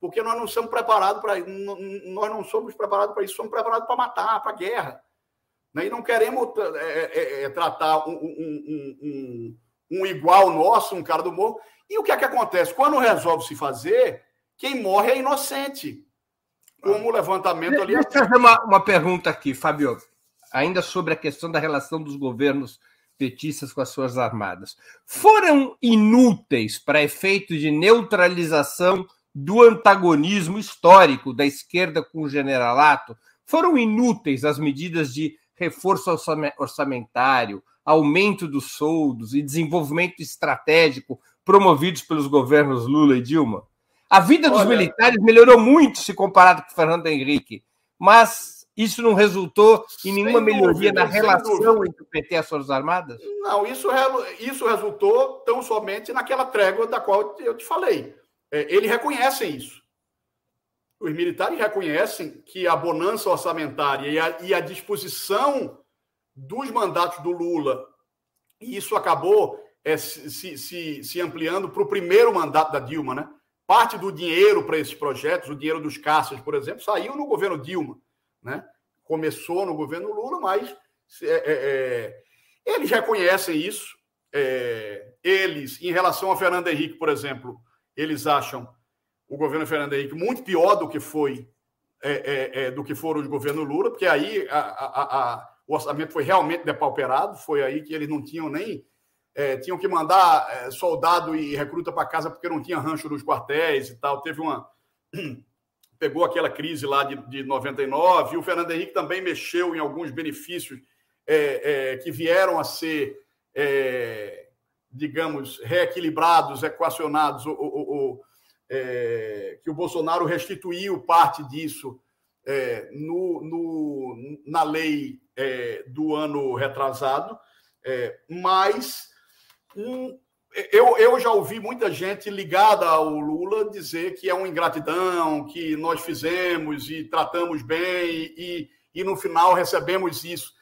[SPEAKER 3] Porque nós não somos preparados para nós não somos preparados para isso, somos preparados para matar, para guerra. Né? E não queremos é, é, é tratar um, um, um um igual nosso, um cara do morro. E o que é que acontece? Quando resolve se fazer, quem morre é inocente. Como o levantamento ali.
[SPEAKER 2] Deixa eu fazer uma, uma pergunta aqui, Fábio, ainda sobre a questão da relação dos governos petistas com as suas armadas. Foram inúteis para efeito de neutralização do antagonismo histórico da esquerda com o generalato? Foram inúteis as medidas de reforço orçamentário, aumento dos soldos e desenvolvimento estratégico promovidos pelos governos Lula e Dilma? A vida dos Olha, militares melhorou muito se comparado com Fernando Henrique, mas isso não resultou em nenhuma melhoria na relação entre o PT e as Forças Armadas?
[SPEAKER 3] Não, isso, isso resultou tão somente naquela trégua da qual eu te falei. É, eles reconhecem isso. Os militares reconhecem que a bonança orçamentária e a, e a disposição dos mandatos do Lula, e isso acabou é, se, se, se ampliando para o primeiro mandato da Dilma, né? Parte do dinheiro para esses projetos, o dinheiro dos caças, por exemplo, saiu no governo Dilma, né? Começou no governo Lula, mas é, é, é eles reconhecem isso. É, eles, em relação a Fernando Henrique, por exemplo, eles acham o governo Fernando Henrique muito pior do que foi é, do que foram os governos Lula, porque aí a, a, a o orçamento foi realmente depauperado, foi aí que eles não tinham nem. É, tinham que mandar é, soldado e recruta para casa porque não tinha rancho nos quartéis e tal. Teve uma. Pegou aquela crise lá de, de 99, e o Fernando Henrique também mexeu em alguns benefícios é, é que vieram a ser, é, digamos, reequilibrados, equacionados, o, é, que o Bolsonaro restituiu parte disso é, no, no, na lei é, do ano retrasado, é, mas um, eu, eu já ouvi muita gente ligada ao Lula dizer que é uma ingratidão, que nós fizemos e tratamos bem e, e no final recebemos isso.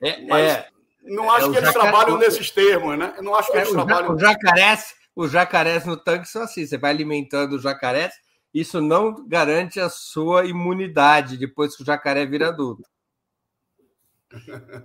[SPEAKER 2] É, Mas é,
[SPEAKER 3] não acho que eles jacaré, trabalham nesses termos, né? Eu não acho que eles
[SPEAKER 2] o
[SPEAKER 3] trabalham.
[SPEAKER 2] O jacarés, os jacarés no tanque são assim: você vai alimentando os jacarés, isso não garante a sua imunidade depois que o jacaré vira adulto.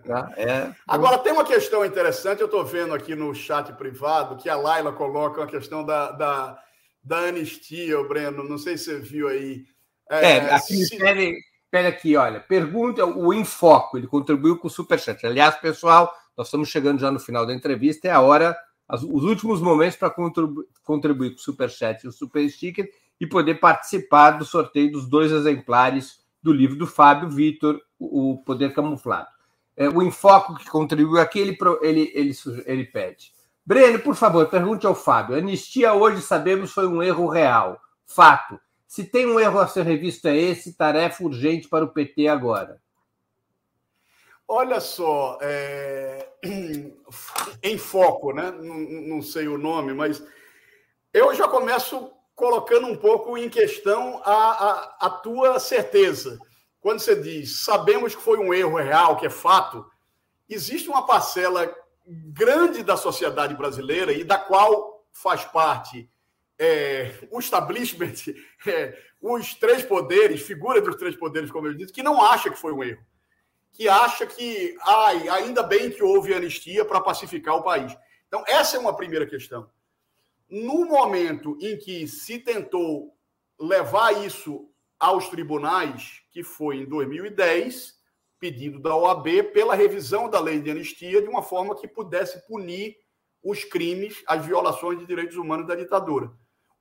[SPEAKER 3] Tá? É... Agora, tem uma questão interessante, eu estou vendo aqui no chat privado que a Laila coloca a questão da, da, da anistia, o Breno, não sei se você viu aí.
[SPEAKER 2] É, é aqui, se... pede, pede aqui, olha, pergunta, o Infoco, ele contribuiu com o Superchat. Aliás, pessoal, nós estamos chegando já no final da entrevista, é a hora, os últimos momentos para contribu contribuir com o Superchat e o Super Sticker e poder participar do sorteio dos dois exemplares do livro do Fábio Vitor, O Poder Camuflado é, o enfoque que contribuiu aqui, ele, ele, ele, ele pede. Breno, por favor, pergunte ao Fábio. Anistia hoje sabemos foi um erro real. Fato. Se tem um erro a ser revisto é esse, tarefa urgente para o PT agora.
[SPEAKER 3] Olha só, é... em foco, né? Não, não, sei o nome, mas eu já começo colocando um pouco em questão a, a, a tua certeza quando você diz sabemos que foi um erro real, que é fato, existe uma parcela grande da sociedade brasileira e da qual faz parte é, o establishment, é, os três poderes, figura dos três poderes, como eu disse, que não acha que foi um erro, que acha que ai, ainda bem que houve anistia para pacificar o país. Então, essa é uma primeira questão. No momento em que se tentou levar isso aos tribunais, que foi em 2010, pedido da OAB pela revisão da lei de anistia de uma forma que pudesse punir os crimes, as violações de direitos humanos da ditadura.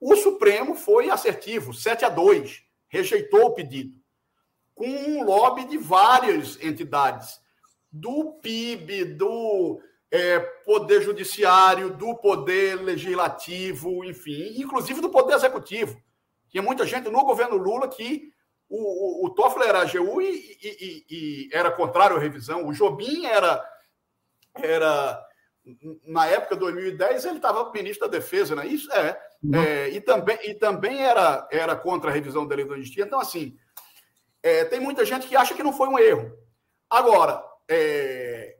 [SPEAKER 3] O Supremo foi assertivo, 7 a 2, rejeitou o pedido, com um lobby de várias entidades, do PIB, do é, Poder Judiciário, do Poder Legislativo, enfim, inclusive do Poder Executivo. Tinha muita gente no governo Lula que o, o, o Toffler era AGU e, e, e, e, era contrário à revisão. O Jobim era, era na época de 2010, ele estava ministro da Defesa, não é isso? É. Uhum. é e, também, e também era, era contra a revisão da lei da anistia. Então, assim, é, tem muita gente que acha que não foi um erro. Agora, é,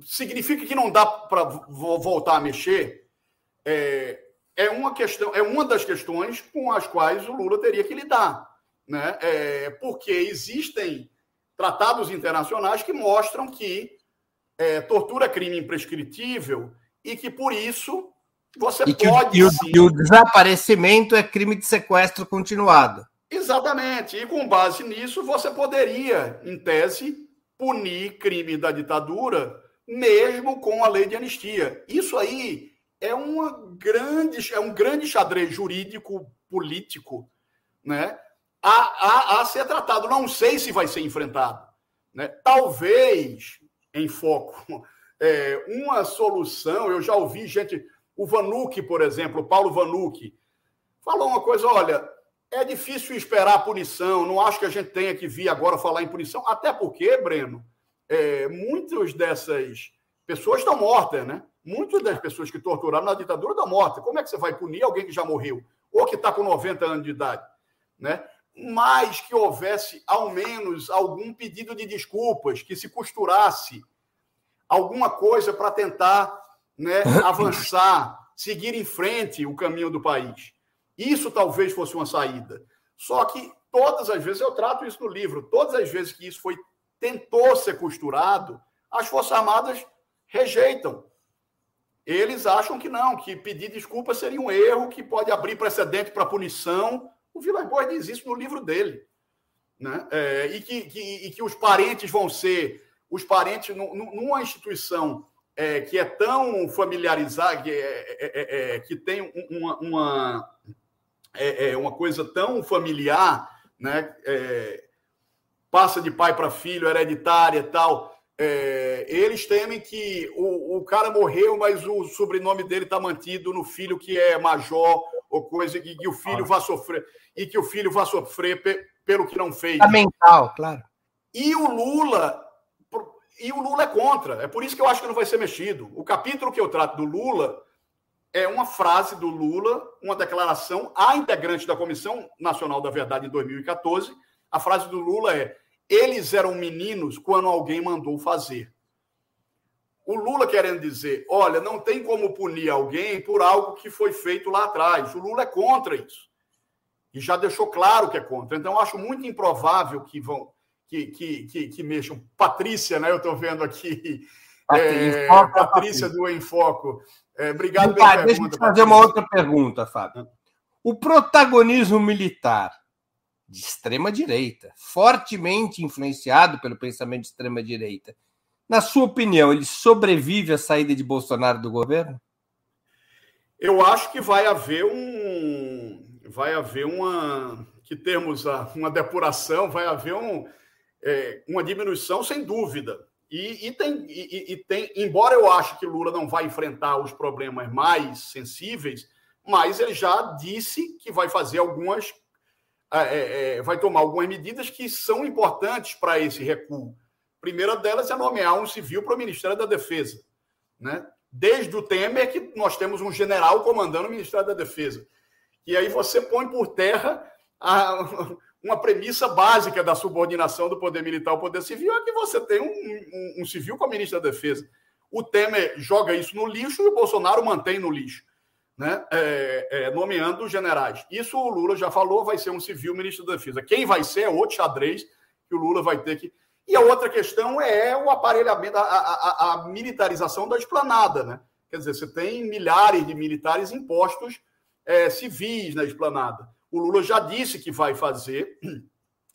[SPEAKER 3] significa que não dá para voltar a mexer? É, é uma questão, é uma das questões com as quais o Lula teria que lidar, né? É, porque existem tratados internacionais que mostram que é, tortura é crime imprescritível e que por isso você e pode.
[SPEAKER 2] O, sim... e o desaparecimento é crime de sequestro continuado.
[SPEAKER 3] Exatamente. E com base nisso, você poderia, em tese, punir crime da ditadura, mesmo com a lei de anistia. Isso aí é uma grande, é um grande xadrez jurídico político, né? A, a, a ser tratado. Não sei se vai ser enfrentado, né? Talvez em foco é, uma solução. Eu já ouvi gente, o Vanucci, por exemplo, o Paulo Vanucci, falou uma coisa: olha, é difícil esperar a punição. Não acho que a gente tenha que vir agora falar em punição, até porque, Breno, é, muitas dessas pessoas estão mortas, né? Muitas das pessoas que torturaram na ditadura da morte. Como é que você vai punir alguém que já morreu? Ou que está com 90 anos de idade? Né? Mas que houvesse, ao menos, algum pedido de desculpas, que se costurasse alguma coisa para tentar né, avançar, seguir em frente o caminho do país. Isso talvez fosse uma saída. Só que todas as vezes, eu trato isso no livro, todas as vezes que isso foi tentou ser costurado, as Forças Armadas rejeitam eles acham que não, que pedir desculpa seria um erro, que pode abrir precedente para punição. O Vilas Boas diz isso no livro dele. Né? É, e, que, que, e que os parentes vão ser, os parentes, numa instituição é, que é tão familiarizada, que, é, é, é, é que tem uma, uma, uma coisa tão familiar, né? Passa de pai para filho, hereditária e tal é, eles temem que o, o cara morreu, mas o sobrenome dele está mantido no filho que é major ou coisa e que o filho vá sofrer e que o filho vá sofrer pelo que não fez.
[SPEAKER 2] Fundamental, claro.
[SPEAKER 3] E o Lula e o Lula é contra. É por isso que eu acho que não vai ser mexido. O capítulo que eu trato do Lula é uma frase do Lula, uma declaração a integrante da Comissão Nacional da Verdade em 2014. A frase do Lula é: eles eram meninos quando alguém mandou fazer. O Lula querendo dizer, olha, não tem como punir alguém por algo que foi feito lá atrás. O Lula é contra isso. E já deixou claro que é contra. Então, acho muito improvável que vão que, que, que, que mexam. Patrícia, né? Eu estou vendo aqui. É, Patrícia do Enfoco. É, obrigado
[SPEAKER 2] pela pergunta. Deixa eu te fazer uma outra pergunta, Fábio. O protagonismo militar de extrema direita, fortemente influenciado pelo pensamento de extrema direita, na sua opinião, ele sobrevive à saída de Bolsonaro do governo?
[SPEAKER 3] Eu acho que vai haver um. Vai haver uma. Que termos uma depuração, vai haver um, é, uma diminuição, sem dúvida. E, e tem, e, e, tem, embora eu ache que Lula não vai enfrentar os problemas mais sensíveis, mas ele já disse que vai fazer algumas. É, é, é vai tomar algumas medidas que são importantes para esse recuo primeira delas é nomear um civil para o Ministério da Defesa. Né? Desde o Temer que nós temos um general comandando o Ministério da Defesa. E aí você põe por terra a, uma premissa básica da subordinação do poder militar ao poder civil, é que você tem um, um, um civil como ministro da Defesa. O Temer joga isso no lixo e o Bolsonaro mantém no lixo. Né? É, é, nomeando generais. Isso o Lula já falou, vai ser um civil ministro da Defesa. Quem vai ser é outro xadrez que o Lula vai ter que. E a outra questão é o aparelhamento, a, a, a militarização da esplanada. Né? Quer dizer, você tem milhares de militares impostos é, civis na esplanada. O Lula já disse que vai fazer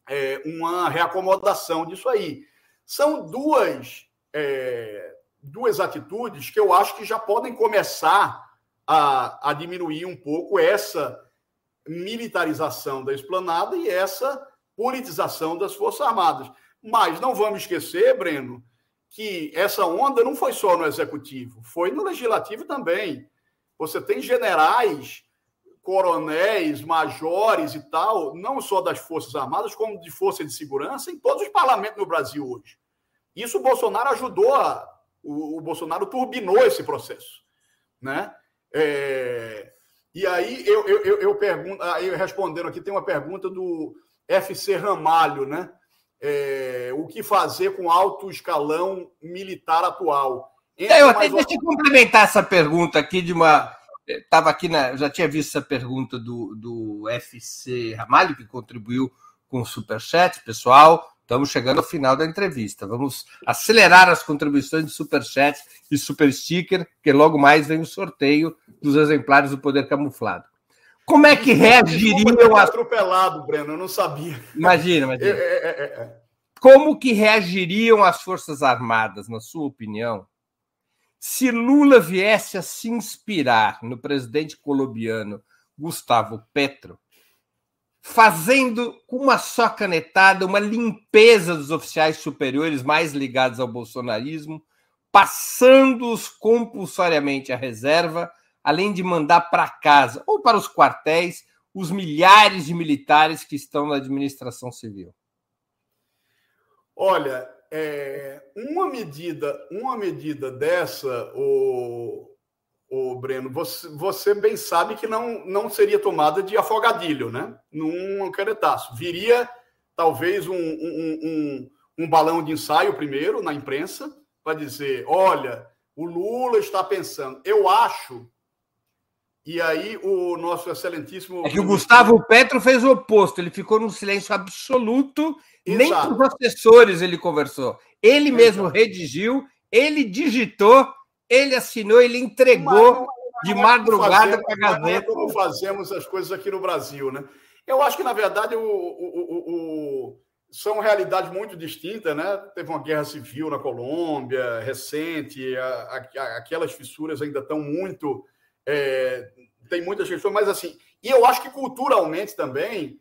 [SPEAKER 3] é, uma reacomodação disso aí. São duas, é, duas atitudes que eu acho que já podem começar a, a diminuir um pouco essa militarização da esplanada e essa politização das Forças Armadas. Mas não vamos esquecer, Breno, que essa onda não foi só no executivo, foi no legislativo também. Você tem generais, coronéis, majores e tal, não só das Forças Armadas, como de Força de Segurança, em todos os parlamentos no Brasil hoje. Isso o Bolsonaro ajudou a. O, o Bolsonaro turbinou esse processo. Né? É, e aí eu, eu, eu, eu pergunto, aí respondendo aqui, tem uma pergunta do FC Ramalho, né? é, o que fazer com alto escalão militar atual.
[SPEAKER 2] É, eu até, deixa eu complementar essa pergunta aqui de uma. Estava aqui na. Já tinha visto essa pergunta do, do FC Ramalho, que contribuiu com o Superchat, pessoal. Estamos chegando ao final da entrevista. Vamos acelerar as contribuições de Superchat e Super Sticker, porque logo mais vem o sorteio dos exemplares do Poder Camuflado. Como é que reagiriam
[SPEAKER 3] as... atropelado, Breno, eu não sabia.
[SPEAKER 2] Imagina, imagina. É, é, é, é, Como que reagiriam as Forças Armadas, na sua opinião, se Lula viesse a se inspirar no presidente colombiano Gustavo Petro, fazendo com uma só canetada uma limpeza dos oficiais superiores mais ligados ao bolsonarismo, passando-os compulsoriamente à reserva além de mandar para casa ou para os quartéis os milhares de militares que estão na administração civil?
[SPEAKER 3] Olha, é, uma medida, uma medida dessa, o, o Breno, você, você, bem sabe que não, não seria tomada de afogadilho, né? Num canetaço. Viria talvez um, um, um, um balão de ensaio primeiro na imprensa para dizer: olha, o Lula está pensando. Eu acho e aí o nosso excelentíssimo.
[SPEAKER 2] É que o Gustavo Petro fez o oposto, ele ficou num silêncio absoluto, Exato. nem com os assessores ele conversou. Ele Exato. mesmo redigiu, ele digitou, ele assinou, ele entregou de madrugada para a Gazeta. É
[SPEAKER 3] como fazemos as coisas aqui no Brasil, né? Eu acho que, na verdade, o, o, o, são realidades muito distintas, né? Teve uma guerra civil na Colômbia recente, a, a, aquelas fissuras ainda estão muito é, tem muitas questões, mas assim, e eu acho que culturalmente também,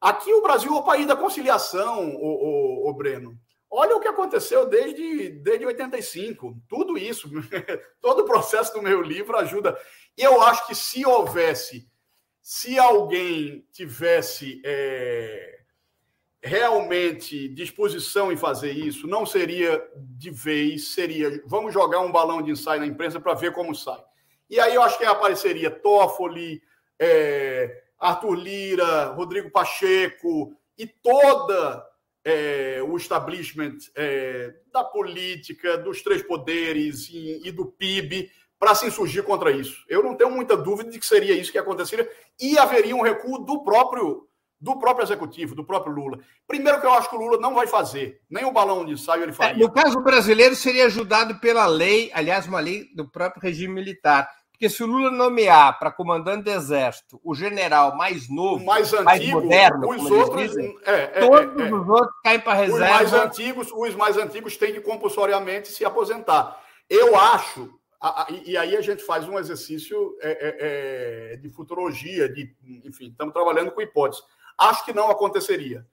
[SPEAKER 3] aqui o Brasil é o país da conciliação, o, o, o Breno. Olha o que aconteceu desde, desde 85, tudo isso, todo o processo do meu livro ajuda. E eu acho que se houvesse, se alguém tivesse é, realmente disposição em fazer isso, não seria de vez, seria vamos jogar um balão de ensaio na imprensa para ver como sai. E aí eu acho que apareceria Toffoli, é, Arthur Lira, Rodrigo Pacheco e toda é, o establishment é, da política, dos três poderes e, e do PIB para se insurgir contra isso. Eu não tenho muita dúvida de que seria isso que aconteceria e haveria um recuo do próprio do próprio executivo, do próprio Lula. Primeiro que eu acho que o Lula não vai fazer, nem o balão de ensaio ele faria.
[SPEAKER 2] É, no caso brasileiro seria ajudado pela lei, aliás, uma lei do próprio regime militar. Porque se o Lula nomear para comandante do Exército o general mais novo,
[SPEAKER 3] mais, antigo, mais
[SPEAKER 2] moderno,
[SPEAKER 3] os outros, dizem,
[SPEAKER 2] é, é, todos é, é. os outros caem para reserva. Os
[SPEAKER 3] mais antigos, os mais antigos têm que compulsoriamente se aposentar. Eu acho e aí a gente faz um exercício é, é, é, de futurologia, de, enfim, estamos trabalhando com hipóteses. Acho que não aconteceria.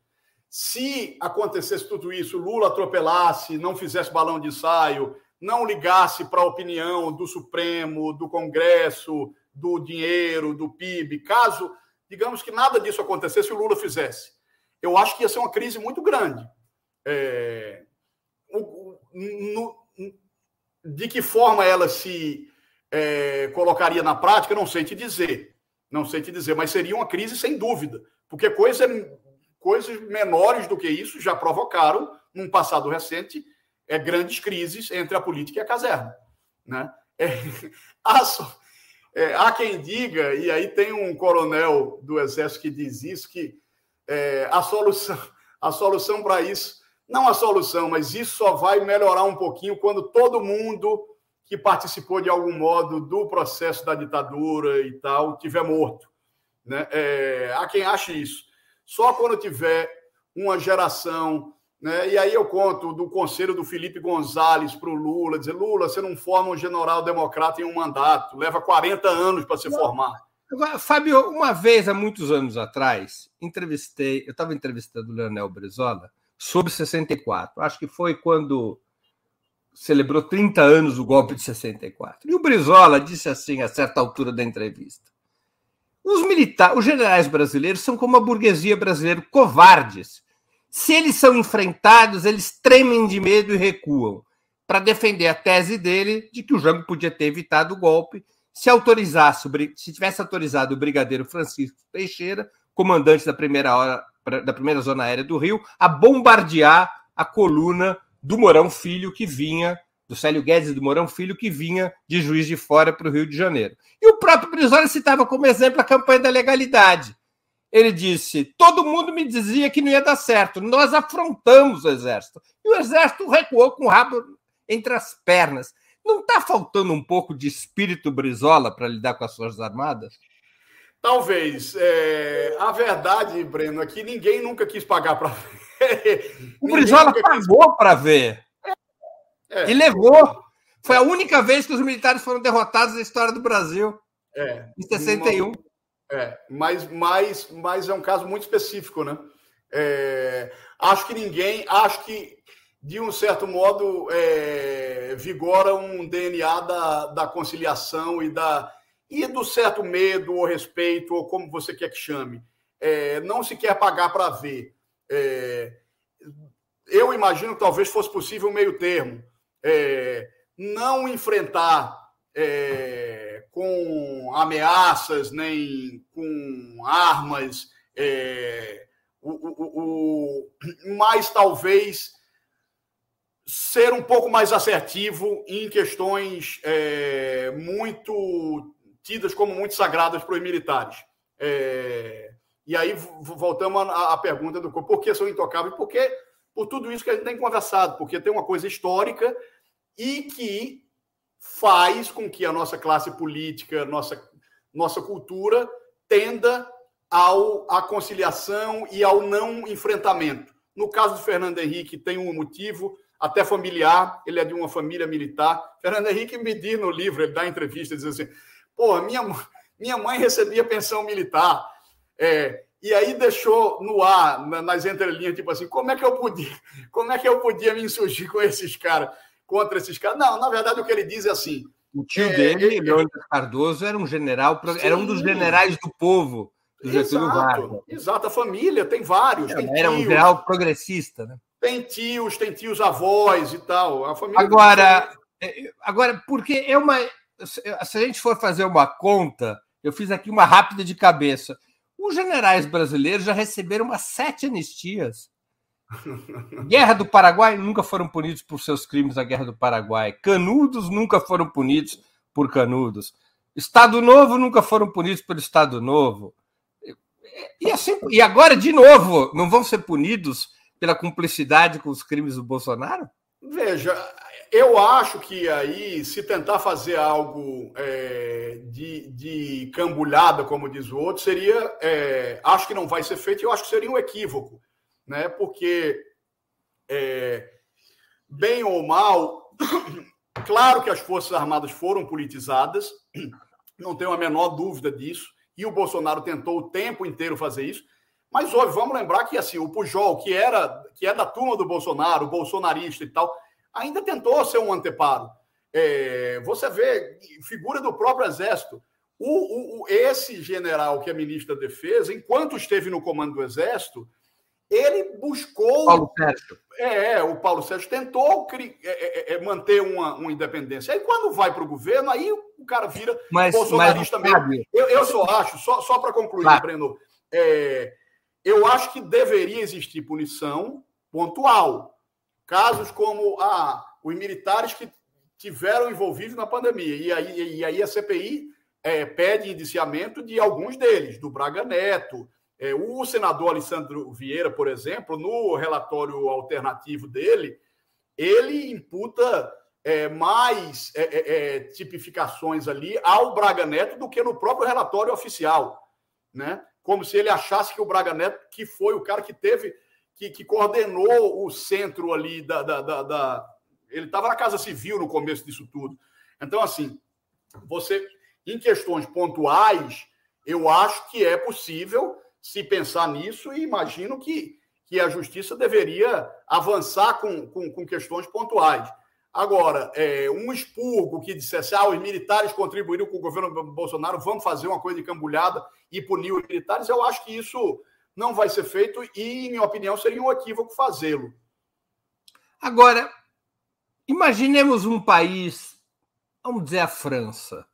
[SPEAKER 3] Se acontecesse tudo isso, Lula atropelasse, não fizesse balão de ensaio, não ligasse para a opinião do Supremo, do Congresso, do dinheiro, do PIB, caso, digamos que nada disso acontecesse, o Lula fizesse, eu acho que ia ser uma crise muito grande. É, no, de que forma ela se é, colocaria na prática, não sei te dizer. Não sei te dizer, mas seria uma crise sem dúvida, porque coisa, coisas menores do que isso já provocaram, num passado recente, é, grandes crises entre a política e a caserna. Né? É, há, é, há, quem diga, e aí tem um coronel do Exército que diz isso, que é, a solução, a solução para isso não a solução, mas isso só vai melhorar um pouquinho quando todo mundo que participou de algum modo do processo da ditadura e tal tiver morto. Né? É, há quem ache isso. Só quando tiver uma geração. Né? E aí eu conto do conselho do Felipe Gonzalez para o Lula, dizer, Lula, você não forma um general democrata em um mandato, leva 40 anos para se formar.
[SPEAKER 2] Agora, Fábio, uma vez, há muitos anos atrás, entrevistei, eu estava entrevistando o Leonel Brizola, sobre 64. Acho que foi quando celebrou 30 anos o golpe de 64. E o Brizola disse assim, a certa altura da entrevista: os militares, os generais brasileiros são como a burguesia brasileira, covardes. Se eles são enfrentados, eles tremem de medo e recuam, para defender a tese dele de que o Jango podia ter evitado o golpe se autorizasse, se tivesse autorizado o brigadeiro Francisco Teixeira, comandante da primeira hora da primeira zona aérea do Rio, a bombardear a coluna do Mourão Filho que vinha, do Célio Guedes e do Mourão Filho, que vinha de Juiz de Fora para o Rio de Janeiro. E o próprio Brizola citava como exemplo a campanha da legalidade. Ele disse: todo mundo me dizia que não ia dar certo, nós afrontamos o Exército. E o Exército recuou com o rabo entre as pernas. Não está faltando um pouco de espírito Brizola para lidar com as Forças Armadas?
[SPEAKER 3] Talvez. É... A verdade, Breno, é que ninguém nunca quis pagar para
[SPEAKER 2] ver. O Brizola pagou quis... para ver. É. E levou. Foi a única vez que os militares foram derrotados na história do Brasil.
[SPEAKER 3] É.
[SPEAKER 2] Em 61.
[SPEAKER 3] É, mas, mas, mas é um caso muito específico, né? É, acho que ninguém, acho que de um certo modo é, vigora um DNA da, da conciliação e da, e do certo medo ou respeito, ou como você quer que chame. É, não se quer pagar para ver. É, eu imagino que talvez fosse possível um meio termo. É, não enfrentar é, com ameaças, nem com armas, é, o, o, o, mas talvez ser um pouco mais assertivo em questões é, muito tidas como muito sagradas para os militares. É... E aí voltamos à, pergunta do por que são intocáveis? Porque por tudo isso que a gente tem conversado, porque tem uma coisa histórica e que faz com que a nossa classe política, nossa, nossa cultura tenda ao, à conciliação e ao não enfrentamento. No caso do Fernando Henrique, tem um motivo até familiar, ele é de uma família militar. Fernando Henrique me diz no livro, ele dá entrevista, diz assim: Pô, minha, minha mãe recebia pensão militar. É, e aí deixou no ar, nas entrelinhas, tipo assim, como é que eu podia, como é que eu podia me insurgir com esses caras, contra esses caras? Não, na verdade o que ele diz é assim:
[SPEAKER 2] O tio é, dele, é, Leônidas Cardoso, era um general, sim. era um dos generais do povo do Getúlio Vargas.
[SPEAKER 3] Exato, a família tem vários.
[SPEAKER 2] Tem era tios, um general progressista, né?
[SPEAKER 3] Tem tios, tem tios avós e tal. A família
[SPEAKER 2] agora, é, agora, porque é uma. Se a gente for fazer uma conta, eu fiz aqui uma rápida de cabeça. Os generais brasileiros já receberam umas sete anistias. Guerra do Paraguai nunca foram punidos por seus crimes na Guerra do Paraguai. Canudos nunca foram punidos por canudos. Estado Novo nunca foram punidos pelo Estado Novo. E, assim, e agora, de novo, não vão ser punidos pela cumplicidade com os crimes do Bolsonaro?
[SPEAKER 3] Veja, eu acho que aí, se tentar fazer algo é, de, de cambulhada, como diz o outro, seria. É, acho que não vai ser feito, eu acho que seria um equívoco, né? Porque, é, bem ou mal, claro que as Forças Armadas foram politizadas, não tenho a menor dúvida disso, e o Bolsonaro tentou o tempo inteiro fazer isso. Mas, óbvio, vamos lembrar que assim, o Pujol, que era que é da turma do Bolsonaro, bolsonarista e tal, ainda tentou ser um anteparo. É, você vê, figura do próprio Exército. O, o, esse general que é ministro da Defesa, enquanto esteve no comando do Exército, ele buscou.
[SPEAKER 2] Paulo Sérgio.
[SPEAKER 3] É, é o Paulo Sérgio tentou é, é, é, manter uma, uma, independência. Aí, quando vai para o governo, aí o cara vira
[SPEAKER 2] mas, bolsonarista
[SPEAKER 3] mas, mesmo. Eu, eu só acho, só, só para concluir, claro. Breno, é, eu acho que deveria existir punição pontual. Casos como ah, os militares que tiveram envolvidos na pandemia. E aí, e aí a CPI é, pede indiciamento de alguns deles, do Braga Neto. É, o senador Alessandro Vieira, por exemplo, no relatório alternativo dele, ele imputa é, mais é, é, é tipificações ali ao Braga Neto do que no próprio relatório oficial. Né? Como se ele achasse que o Braga Neto, que foi o cara que teve que, que coordenou o centro ali da. da, da, da... ele estava na Casa Civil no começo disso tudo. Então, assim, você, em questões pontuais, eu acho que é possível se pensar nisso e imagino que, que a justiça deveria avançar com, com, com questões pontuais. Agora, é, um expurgo que dissesse ah, os militares contribuíram com o governo Bolsonaro, vamos fazer uma coisa de cambulhada e punir os militares, eu acho que isso não vai ser feito e, em minha opinião, seria um equívoco fazê-lo.
[SPEAKER 2] Agora, imaginemos um país, vamos dizer a França,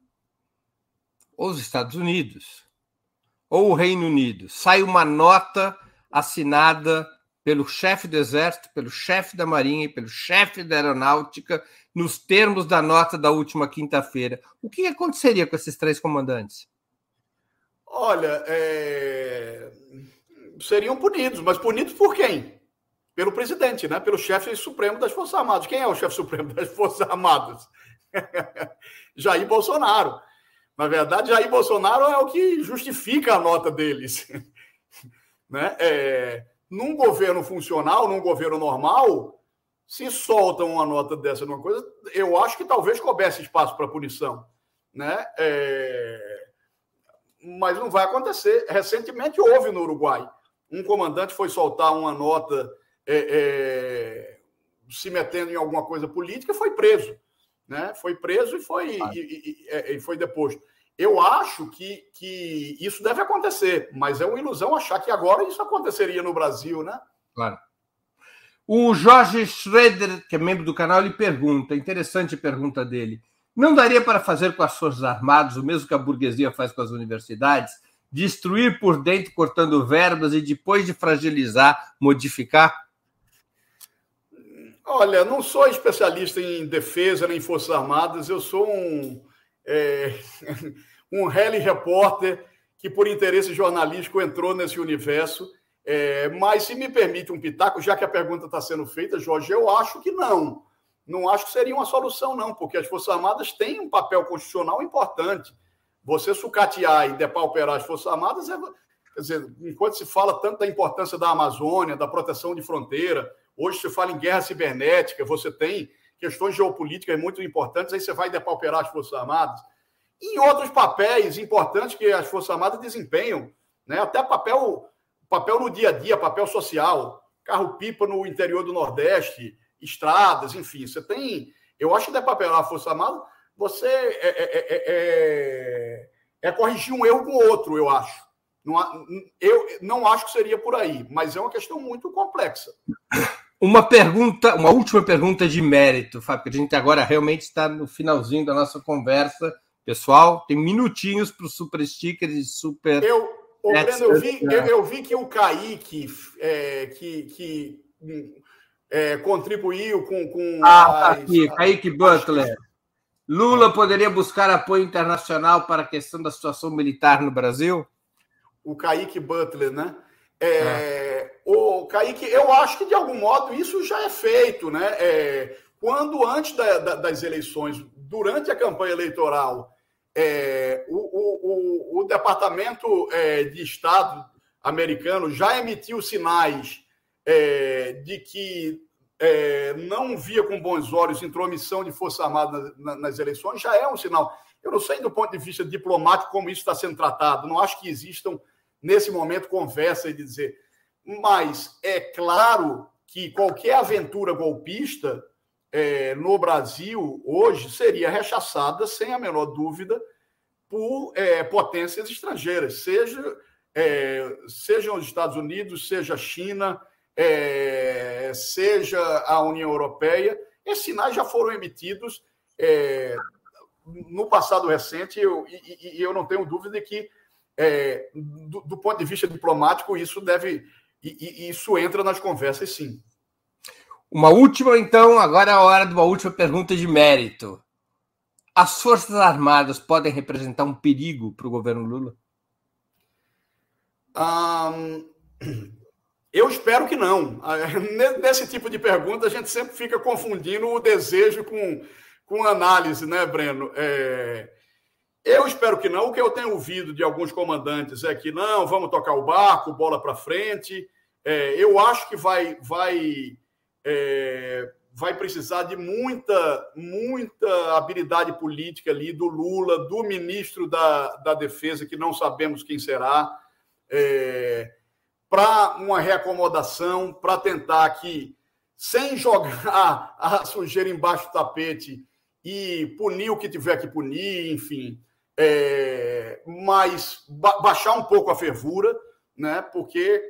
[SPEAKER 2] ou os Estados Unidos, ou o Reino Unido. Sai uma nota assinada pelo chefe do Exército, pelo chefe da Marinha e pelo chefe da Aeronáutica, nos termos da nota da última quinta-feira. O que aconteceria com esses três comandantes?
[SPEAKER 3] Olha, é seriam punidos, mas punidos por quem? Pelo presidente, né? Pelo chefe supremo das Forças Armadas. Quem é o chefe supremo das Forças Armadas? Jair Bolsonaro. Na verdade, Jair Bolsonaro é o que justifica a nota deles. né? É, num governo funcional, num governo normal, se soltam uma nota dessa numa coisa, eu acho que talvez coubesse espaço para punição. Né? É, mas não vai acontecer. Recentemente houve no Uruguai um comandante foi soltar uma nota é, é, se metendo em alguma coisa política, foi preso. Né? Foi preso e foi, ah. e, e, é, e, foi deposto. Eu acho que, que isso deve acontecer, mas é uma ilusão achar que agora isso aconteceria no Brasil, né?
[SPEAKER 2] Claro. O Jorge Schroeder, que é membro do canal, ele pergunta, interessante a pergunta dele. Não daria para fazer com as Forças Armadas o mesmo que a burguesia faz com as universidades? destruir por dentro, cortando verbas e depois de fragilizar, modificar?
[SPEAKER 3] Olha, não sou especialista em defesa nem Forças Armadas, eu sou um, é, um rally repórter que, por interesse jornalístico, entrou nesse universo. É, mas, se me permite um pitaco, já que a pergunta está sendo feita, Jorge, eu acho que não. Não acho que seria uma solução, não, porque as Forças Armadas têm um papel constitucional importante. Você sucatear e depauperar as Forças Armadas é. Quer dizer, enquanto se fala tanto da importância da Amazônia, da proteção de fronteira, hoje se fala em guerra cibernética, você tem questões geopolíticas muito importantes, aí você vai depauperar as Forças Armadas. E outros papéis importantes que as Forças Armadas desempenham, né? até papel, papel no dia a dia, papel social, carro-pipa no interior do Nordeste, estradas, enfim, você tem. Eu acho que depauperar a Força Armada você é, é, é, é, corrigir um erro com outro, eu acho. Não, eu não acho que seria por aí, mas é uma questão muito complexa.
[SPEAKER 2] Uma pergunta, uma última pergunta de mérito, Fábio, que a gente agora realmente está no finalzinho da nossa conversa. Pessoal, tem minutinhos para os super stickers e super.
[SPEAKER 3] Eu, ô, Breno, eu, vi, eu, eu, vi que o Kaique, é, que, que é, contribuiu com. com
[SPEAKER 2] ah, tá aqui, Kaique Butler. Lula poderia buscar apoio internacional para a questão da situação militar no Brasil?
[SPEAKER 3] O Kaique Butler, né? É, é. O Kaique, eu acho que de algum modo isso já é feito, né? É, quando antes da, da, das eleições, durante a campanha eleitoral, é, o, o, o, o, Departamento é, de Estado americano já emitiu sinais é, de que é, não via com bons olhos intromissão de Força Armada nas, nas eleições, já é um sinal. Eu não sei do ponto de vista diplomático como isso está sendo tratado, não acho que existam, nesse momento, conversa de dizer. Mas é claro que qualquer aventura golpista é, no Brasil hoje seria rechaçada, sem a menor dúvida, por é, potências estrangeiras, seja, é, sejam os Estados Unidos, seja a China, é, seja a União Europeia, esses sinais já foram emitidos é, no passado recente, eu, e, e, eu não tenho dúvida de que, é, do, do, ponto de vista diplomático, isso deve. E, e, isso entra nas conversas, sim.
[SPEAKER 2] Uma última, então, agora é a hora de uma última pergunta de mérito. As Forças Armadas podem representar um perigo para o governo Lula?
[SPEAKER 3] Um, eu espero que não. Nesse tipo de pergunta, a gente sempre fica confundindo o desejo com, com análise, né, Breno? É... Eu espero que não. O que eu tenho ouvido de alguns comandantes é que não, vamos tocar o barco, bola para frente. É, eu acho que vai, vai, é, vai precisar de muita, muita habilidade política ali do Lula, do ministro da, da Defesa, que não sabemos quem será. É, para uma reacomodação, para tentar que, sem jogar a sujeira embaixo do tapete e punir o que tiver que punir, enfim, é, mas ba baixar um pouco a fervura, né? Porque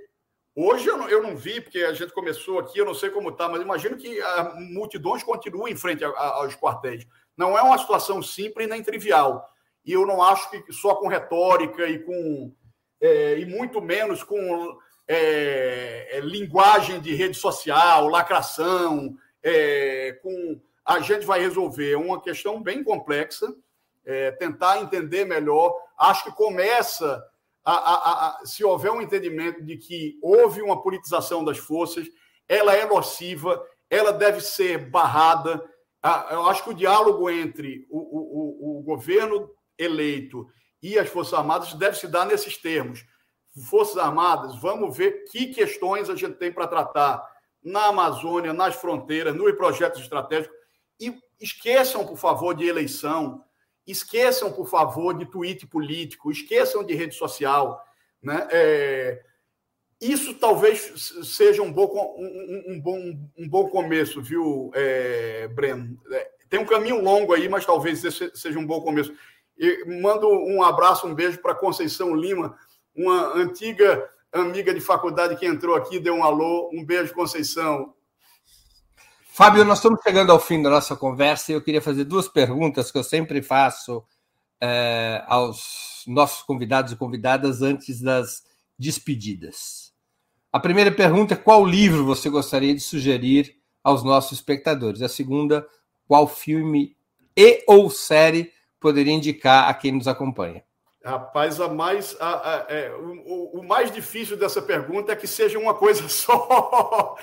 [SPEAKER 3] hoje eu não, eu não vi, porque a gente começou aqui, eu não sei como está, mas imagino que a multidões continuem em frente a, a, aos quartéis. Não é uma situação simples nem trivial. E eu não acho que só com retórica e com é, e muito menos com é, é, linguagem de rede social, lacração, é, com a gente vai resolver uma questão bem complexa, é, tentar entender melhor. Acho que começa a, a, a, se houver um entendimento de que houve uma politização das forças, ela é nociva, ela deve ser barrada. Eu acho que o diálogo entre o, o, o governo eleito e as Forças Armadas deve se dar nesses termos Forças Armadas, vamos ver que questões a gente tem para tratar na Amazônia, nas fronteiras, nos projetos estratégicos. E esqueçam, por favor, de eleição, esqueçam, por favor, de tweet político, esqueçam de rede social. Né? É, isso talvez seja um bom, um, um bom, um bom começo, viu, é, Breno? É, tem um caminho longo aí, mas talvez esse seja um bom começo. E mando um abraço, um beijo para Conceição Lima uma antiga amiga de faculdade que entrou aqui, deu um alô. Um beijo, Conceição.
[SPEAKER 2] Fábio, nós estamos chegando ao fim da nossa conversa e eu queria fazer duas perguntas que eu sempre faço é, aos nossos convidados e convidadas antes das despedidas. A primeira pergunta é qual livro você gostaria de sugerir aos nossos espectadores? A segunda, qual filme e ou série poderia indicar a quem nos acompanha?
[SPEAKER 3] Rapaz, a mais, a, a, é, o, o, mais difícil dessa pergunta é que seja uma coisa só.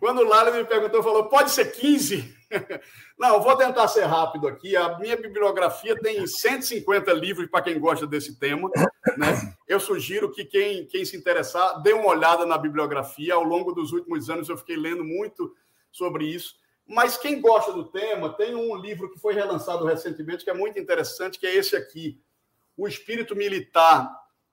[SPEAKER 3] Quando o Lara me perguntou, falou: pode ser 15? Não, vou tentar ser rápido aqui. A minha bibliografia tem 150 livros para quem gosta desse tema. Né? Eu sugiro que quem, quem se interessar dê uma olhada na bibliografia. Ao longo dos últimos anos eu fiquei lendo muito sobre isso. Mas quem gosta do tema, tem um livro que foi relançado recentemente que é muito interessante, que é esse aqui o espírito militar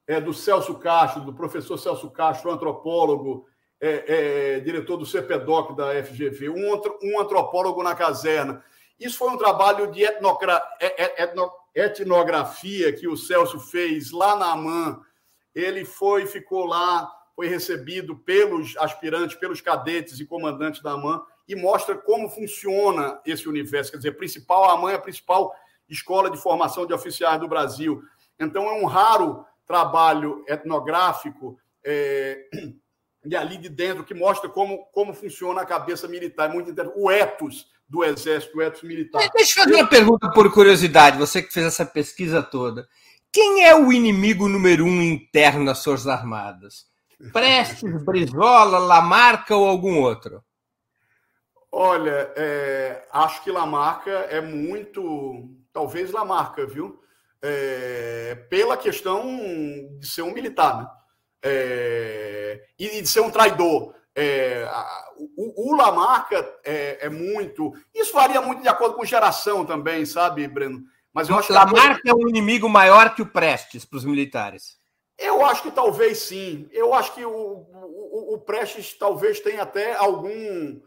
[SPEAKER 3] é, do Celso Castro, do professor Celso Castro, antropólogo, é, é, diretor do CPDOC da FGV, um, um antropólogo na caserna. Isso foi um trabalho de. É, é, etnografia que o Celso fez lá na AMAN. Ele foi, ficou lá, foi recebido pelos aspirantes, pelos cadetes e comandantes da AMAN e mostra como funciona esse universo. Quer dizer, principal, a AMAN é a principal escola de formação de oficiais do Brasil. Então, é um raro trabalho etnográfico é, e ali de dentro que mostra como, como funciona a cabeça militar. É muito. O ethos do Exército, o ethos militar.
[SPEAKER 2] Deixa eu fazer uma pergunta por curiosidade, você que fez essa pesquisa toda. Quem é o inimigo número um interno das Forças Armadas? Prestes, Brizola, Lamarca ou algum outro?
[SPEAKER 3] Olha, é, acho que Lamarca é muito. Talvez Lamarca, viu? É, pela questão de ser um militar, né? É, e de ser um traidor. É, o, o, Lamarca é, é, muito. Isso varia muito de acordo com geração também, sabe, Breno?
[SPEAKER 2] Mas eu acho Lamarca que... é um inimigo maior que o Prestes para os militares.
[SPEAKER 3] Eu acho que talvez sim. Eu acho que o, o, o Prestes talvez tenha até algum.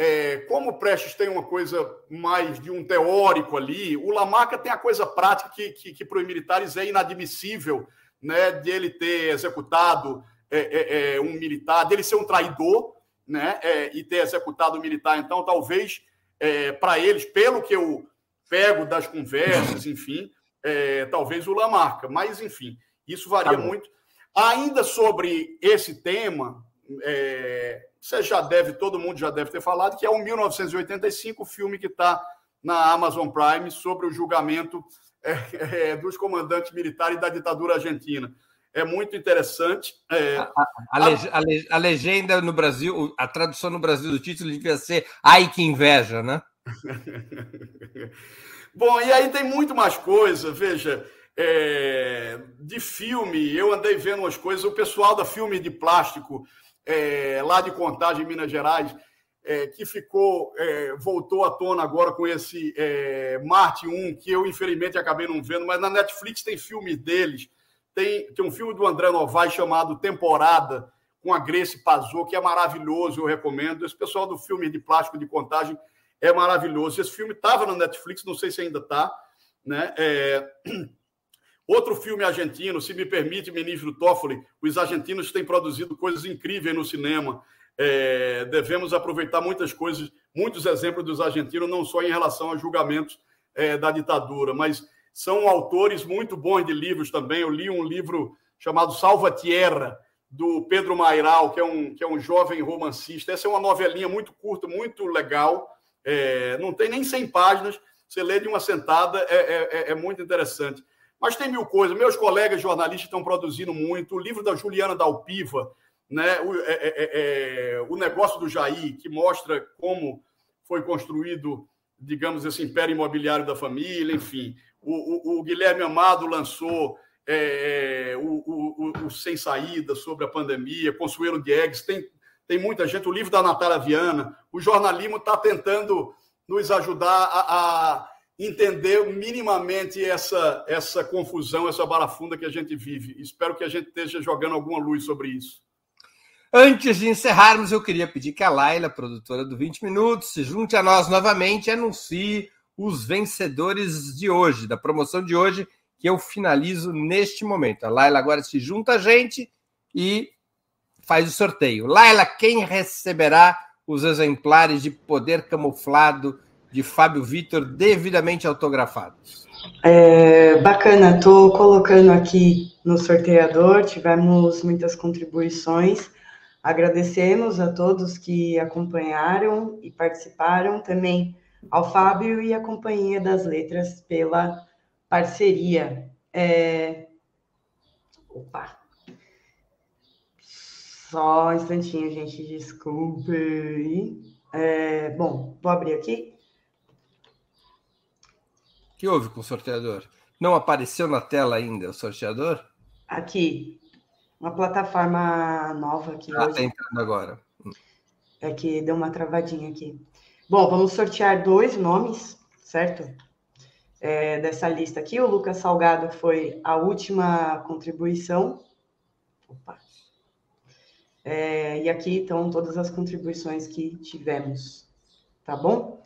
[SPEAKER 3] É, como o Prestes tem uma coisa mais de um teórico ali, o Lamarca tem a coisa prática que, que, que para os militares é inadmissível, né, de ele ter executado é, é, é, um militar, dele ser um traidor, né, é, e ter executado um militar. Então, talvez é, para eles, pelo que eu pego das conversas, enfim, talvez o Lamarca. Mas, enfim, isso varia tá muito. Ainda sobre esse tema, você já deve, todo mundo já deve ter falado, que é o 1985, o filme que está na Amazon Prime sobre o julgamento dos comandantes militares da ditadura argentina é muito interessante. É...
[SPEAKER 2] A, a, a, a, legenda no Brasil, a tradução no Brasil do título devia ser Ai que inveja, né?
[SPEAKER 3] Bom, e aí tem muito mais coisa, veja, é, de filme, eu andei vendo umas coisas, o pessoal da filme de plástico, é, lá de Contagem, Minas Gerais, é, que ficou, é, voltou à tona agora com esse é, Marte 1, que eu infelizmente acabei não vendo, mas na Netflix tem filmes deles, tem, tem um filme do André Novaes chamado Temporada, com a Grace Pazou, que é maravilhoso, eu recomendo. Esse pessoal do filme de plástico de contagem é maravilhoso. Esse filme estava na Netflix, não sei se ainda está. Né? Outro filme argentino, se me permite, ministro Toffoli, os argentinos têm produzido coisas incríveis no cinema. É... devemos aproveitar muitas coisas, muitos exemplos dos argentinos, não só em relação a julgamentos é, da ditadura, mas são autores muito bons de livros também. Eu li um livro chamado Salva Tierra, do Pedro Mairal, que é um, que é um jovem romancista. Essa é uma novelinha muito curta, muito legal. É, não tem nem 100 páginas. Você lê de uma sentada, é, é, é, é muito interessante. Mas tem mil coisas. Meus colegas jornalistas estão produzindo muito. O livro da Juliana Dalpiva, né? o, é, é, o negócio do Jair, que mostra como foi construído, digamos, esse império imobiliário da família, enfim. O, o, o Guilherme Amado lançou é, é, o, o, o, Sem Saída sobre a pandemia, Consuelo Diegues, tem, tem muita gente, o livro da Natália Viana, o jornalismo está tentando nos ajudar a, a, entender minimamente essa, essa confusão, essa barafunda que a gente vive. Espero que a gente esteja jogando alguma luz sobre isso.
[SPEAKER 2] Antes de encerrarmos, eu queria pedir que a Laila, produtora do 20 Minutos, se junte a nós novamente e anuncie os vencedores de hoje, da promoção de hoje, que eu finalizo neste momento. A Laila agora se junta a gente e faz o sorteio. Laila, quem receberá os exemplares de Poder Camuflado de Fábio Vitor devidamente autografados?
[SPEAKER 4] É, bacana, estou colocando aqui no sorteador, tivemos muitas contribuições. Agradecemos a todos que acompanharam e participaram também ao Fábio e à Companhia das Letras pela parceria. É... Opa! Só um instantinho, gente, desculpe. É... Bom, vou abrir aqui.
[SPEAKER 2] O que houve com o sorteador? Não apareceu na tela ainda o sorteador?
[SPEAKER 4] Aqui. Uma plataforma nova aqui.
[SPEAKER 2] Ah, está entrando agora.
[SPEAKER 4] É que deu uma travadinha aqui. Bom, vamos sortear dois nomes, certo? É, dessa lista aqui. O Lucas Salgado foi a última contribuição. Opa. É, e aqui estão todas as contribuições que tivemos, tá bom?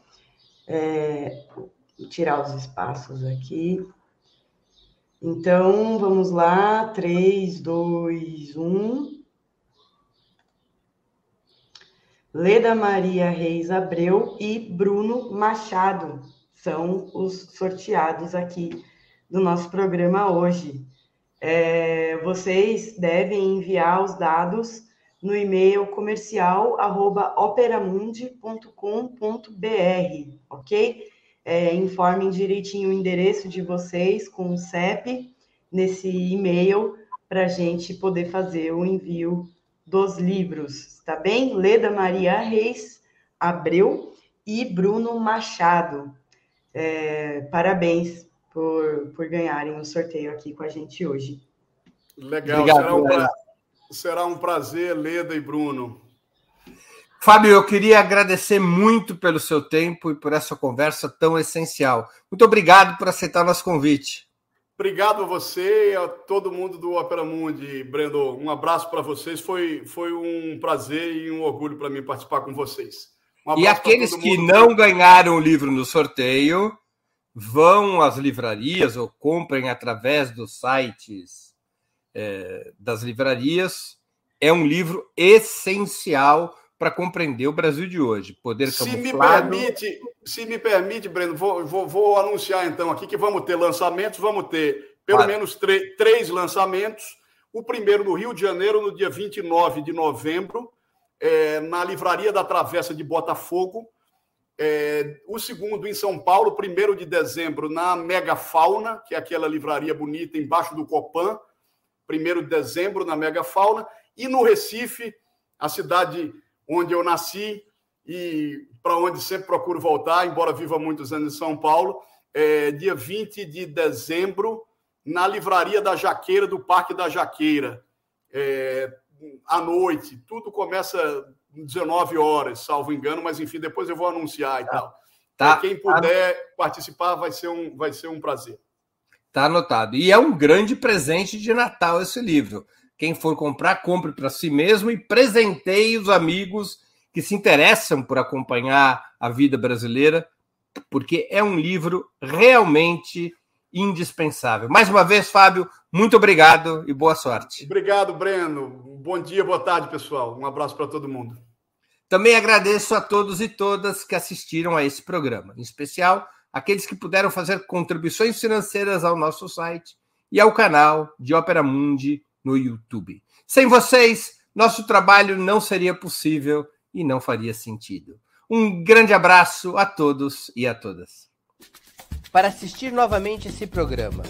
[SPEAKER 4] É, tirar os espaços aqui. Então, vamos lá. 3, 2, 1. Leda Maria Reis Abreu e Bruno Machado são os sorteados aqui do nosso programa hoje. É, vocês devem enviar os dados no e-mail comercial operamundi.com.br, ok? É, informem direitinho o endereço de vocês com o CEP nesse e-mail para a gente poder fazer o envio dos livros, tá bem? Leda Maria Reis Abreu e Bruno Machado. É, parabéns por, por ganharem o sorteio aqui com a gente hoje.
[SPEAKER 3] Legal, Obrigado, será, um pra... será um prazer, Leda e Bruno.
[SPEAKER 2] Fábio, eu queria agradecer muito pelo seu tempo e por essa conversa tão essencial. Muito obrigado por aceitar nosso convite.
[SPEAKER 3] Obrigado a você e a todo mundo do Opera Mundi, Brendo. Um abraço para vocês. Foi, foi um prazer e um orgulho para mim participar com vocês.
[SPEAKER 2] Um e aqueles que não ganharam o livro no sorteio, vão às livrarias ou comprem através dos sites é, das livrarias. É um livro essencial para compreender o Brasil de hoje. Poder
[SPEAKER 3] se camuflado... me permite, se me permite, Breno, vou, vou, vou, anunciar então aqui que vamos ter lançamentos, vamos ter pelo claro. menos três lançamentos. O primeiro no Rio de Janeiro, no dia 29 de novembro, é, na Livraria da Travessa de Botafogo. É, o segundo em São Paulo, 1 de dezembro, na Mega Fauna, que é aquela livraria bonita embaixo do Copan, 1 de dezembro na Mega Fauna. E no Recife, a cidade onde eu nasci e para onde sempre procuro voltar, embora viva muitos anos em São Paulo, é, dia 20 de dezembro, na Livraria da Jaqueira, do Parque da Jaqueira. É, à noite, tudo começa 19 horas, salvo engano, mas enfim, depois eu vou anunciar e tá. tal. Tá. Quem puder tá. participar vai ser, um, vai ser um prazer.
[SPEAKER 2] Tá anotado. E é um grande presente de Natal esse livro. Quem for comprar, compre para si mesmo e presenteie os amigos que se interessam por acompanhar a vida brasileira, porque é um livro realmente indispensável. Mais uma vez, Fábio, muito obrigado e boa sorte.
[SPEAKER 3] Obrigado, Breno. Bom dia, boa tarde, pessoal. Um abraço para todo mundo.
[SPEAKER 2] Também agradeço a todos e todas que assistiram a esse programa, em especial aqueles que puderam fazer contribuições financeiras ao nosso site e ao canal de Ópera Mundi no YouTube. Sem vocês, nosso trabalho não seria possível e não faria sentido. Um grande abraço a todos e a todas.
[SPEAKER 5] Para assistir novamente esse programa.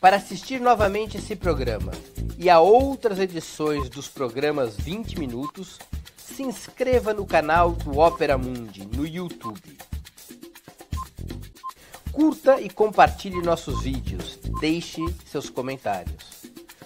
[SPEAKER 5] Para assistir novamente esse programa e a outras edições dos programas 20 minutos, se inscreva no canal do Opera Mundi no YouTube. Curta e compartilhe nossos vídeos. Deixe seus comentários.